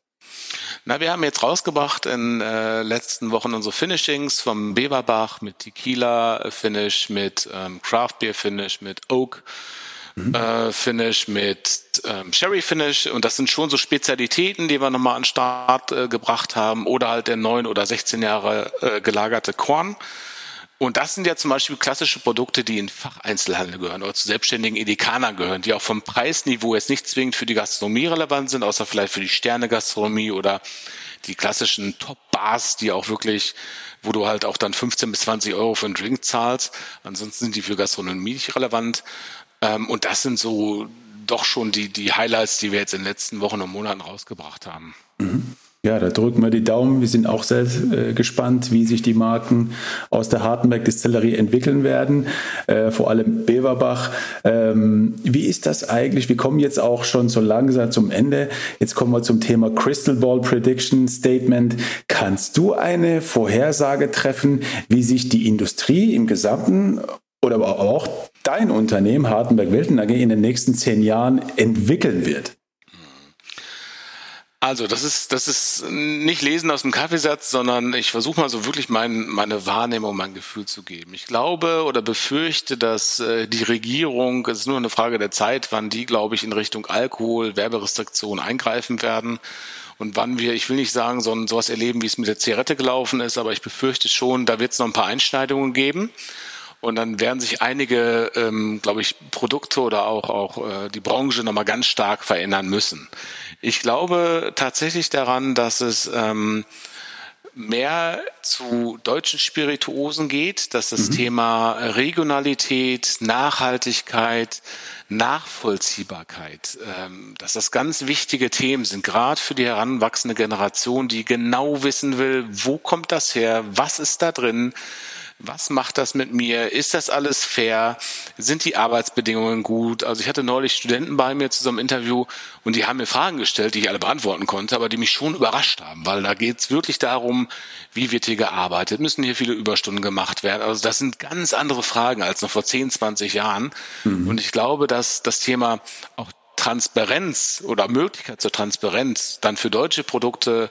Na, wir haben jetzt rausgebracht in äh, letzten Wochen unsere Finishings vom Beverbach mit Tequila Finish, mit ähm, Craft Beer Finish, mit Oak mhm. äh, Finish, mit ähm, Sherry Finish und das sind schon so Spezialitäten, die wir nochmal an den Start äh, gebracht haben oder halt der neun oder 16 Jahre äh, gelagerte Korn. Und das sind ja zum Beispiel klassische Produkte, die in Facheinzelhandel gehören oder zu selbstständigen Edekaner gehören, die auch vom Preisniveau jetzt nicht zwingend für die Gastronomie relevant sind, außer vielleicht für die Sterne-Gastronomie oder die klassischen Top-Bars, die auch wirklich, wo du halt auch dann 15 bis 20 Euro für einen Drink zahlst. Ansonsten sind die für Gastronomie nicht relevant. Ähm, und das sind so doch schon die, die Highlights, die wir jetzt in den letzten Wochen und Monaten rausgebracht haben. Mhm. Ja, da drücken wir die Daumen. Wir sind auch sehr äh, gespannt, wie sich die Marken aus der Hartenberg Distillerie entwickeln werden, äh, vor allem Beverbach. Ähm, wie ist das eigentlich? Wir kommen jetzt auch schon so langsam zum Ende. Jetzt kommen wir zum Thema Crystal Ball Prediction Statement. Kannst du eine Vorhersage treffen, wie sich die Industrie im Gesamten oder aber auch dein Unternehmen Hartenberg Wilton AG in den nächsten zehn Jahren entwickeln wird? Also, das ist, das ist nicht Lesen aus dem Kaffeesatz, sondern ich versuche mal so wirklich mein, meine Wahrnehmung, mein Gefühl zu geben. Ich glaube oder befürchte, dass äh, die Regierung, es ist nur eine Frage der Zeit, wann die, glaube ich, in Richtung Alkohol, Werberestriktionen eingreifen werden und wann wir, ich will nicht sagen, so sowas erleben, wie es mit der Zigarette gelaufen ist, aber ich befürchte schon, da wird es noch ein paar Einschneidungen geben. Und dann werden sich einige, ähm, glaube ich, Produkte oder auch, auch äh, die Branche nochmal ganz stark verändern müssen. Ich glaube tatsächlich daran, dass es ähm, mehr zu deutschen Spirituosen geht, dass das mhm. Thema Regionalität, Nachhaltigkeit, Nachvollziehbarkeit, ähm, dass das ganz wichtige Themen sind, gerade für die heranwachsende Generation, die genau wissen will, wo kommt das her, was ist da drin, was macht das mit mir? Ist das alles fair? Sind die Arbeitsbedingungen gut? Also ich hatte neulich Studenten bei mir zu so einem Interview und die haben mir Fragen gestellt, die ich alle beantworten konnte, aber die mich schon überrascht haben, weil da geht es wirklich darum, wie wird hier gearbeitet? Müssen hier viele Überstunden gemacht werden? Also das sind ganz andere Fragen als noch vor 10, 20 Jahren. Mhm. Und ich glaube, dass das Thema auch Transparenz oder Möglichkeit zur Transparenz dann für deutsche Produkte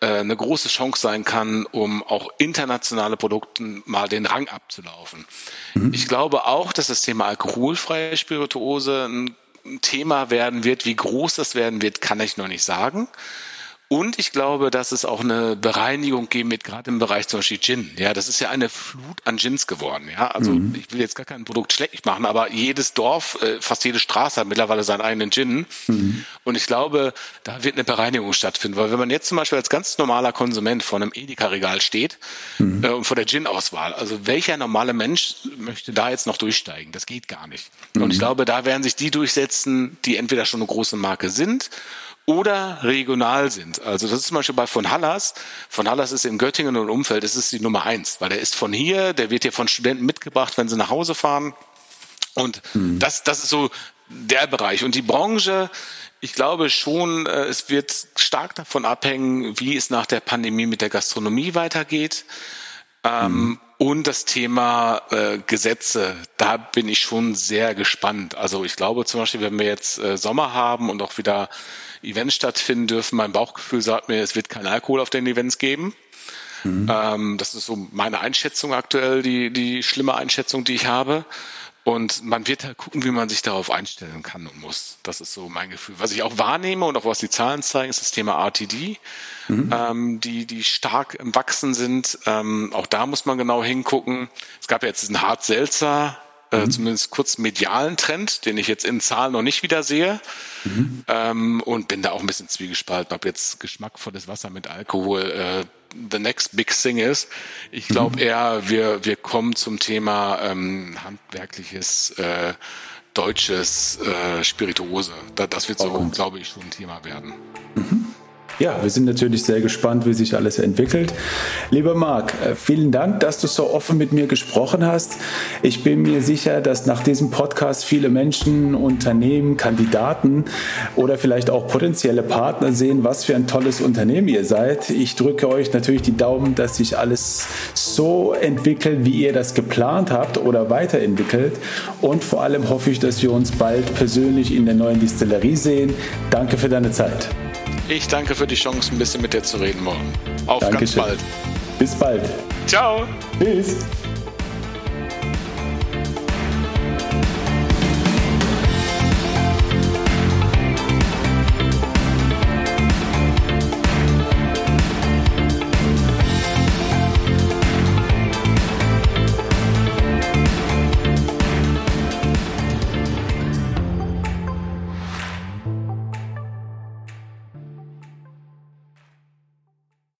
eine große Chance sein kann, um auch internationale Produkten mal den Rang abzulaufen. Mhm. Ich glaube auch, dass das Thema alkoholfreie Spirituose ein Thema werden wird. Wie groß das werden wird, kann ich noch nicht sagen. Und ich glaube, dass es auch eine Bereinigung geben wird, gerade im Bereich zum Beispiel Gin. Ja, das ist ja eine Flut an Gins geworden. Ja, also mhm. ich will jetzt gar kein Produkt schlecht machen, aber jedes Dorf, äh, fast jede Straße hat mittlerweile seinen eigenen Gin. Mhm. Und ich glaube, da wird eine Bereinigung stattfinden. Weil wenn man jetzt zum Beispiel als ganz normaler Konsument vor einem Edeka-Regal steht mhm. äh, und vor der Gin-Auswahl, also welcher normale Mensch möchte da jetzt noch durchsteigen? Das geht gar nicht. Und ich mhm. glaube, da werden sich die durchsetzen, die entweder schon eine große Marke sind oder regional sind. Also das ist zum Beispiel bei von Hallas. Von Hallas ist in Göttingen und Umfeld, das ist die Nummer eins, weil der ist von hier, der wird hier von Studenten mitgebracht, wenn sie nach Hause fahren. Und mhm. das, das ist so der Bereich. Und die Branche, ich glaube schon, äh, es wird stark davon abhängen, wie es nach der Pandemie mit der Gastronomie weitergeht. Ähm, mhm. Und das Thema äh, Gesetze, da bin ich schon sehr gespannt. Also ich glaube zum Beispiel, wenn wir jetzt äh, Sommer haben und auch wieder Events stattfinden dürfen. Mein Bauchgefühl sagt mir, es wird kein Alkohol auf den Events geben. Mhm. Ähm, das ist so meine Einschätzung aktuell, die, die schlimme Einschätzung, die ich habe. Und man wird halt gucken, wie man sich darauf einstellen kann und muss. Das ist so mein Gefühl. Was ich auch wahrnehme und auch was die Zahlen zeigen, ist das Thema RTD, mhm. ähm, die, die stark im Wachsen sind. Ähm, auch da muss man genau hingucken. Es gab ja jetzt diesen Hart Seltzer äh, mhm. zumindest kurz medialen Trend, den ich jetzt in Zahlen noch nicht wieder sehe. Mhm. Ähm, und bin da auch ein bisschen zwiegespalten, ob jetzt geschmackvolles Wasser mit Alkohol äh, the next big thing ist. Ich glaube mhm. eher, wir, wir kommen zum Thema ähm, handwerkliches äh, deutsches äh, Spirituose. Da, das wird so, glaube ich, schon ein Thema werden. Mhm. Ja, wir sind natürlich sehr gespannt, wie sich alles entwickelt. Lieber Marc, äh, vielen Dank, dass du so offen mit mir gesprochen hast. Ich bin mir sicher, dass nach diesem Podcast viele Menschen, Unternehmen, Kandidaten oder vielleicht auch potenzielle Partner sehen, was für ein tolles Unternehmen ihr seid. Ich drücke euch natürlich die Daumen, dass sich alles so entwickelt, wie ihr das geplant habt oder weiterentwickelt. Und vor allem hoffe ich, dass wir uns bald persönlich in der neuen Distillerie sehen. Danke für deine Zeit. Ich danke für die Chance, ein bisschen mit dir zu reden morgen. Auf Dankeschön. ganz bald. Bis bald. Ciao. Tschüss.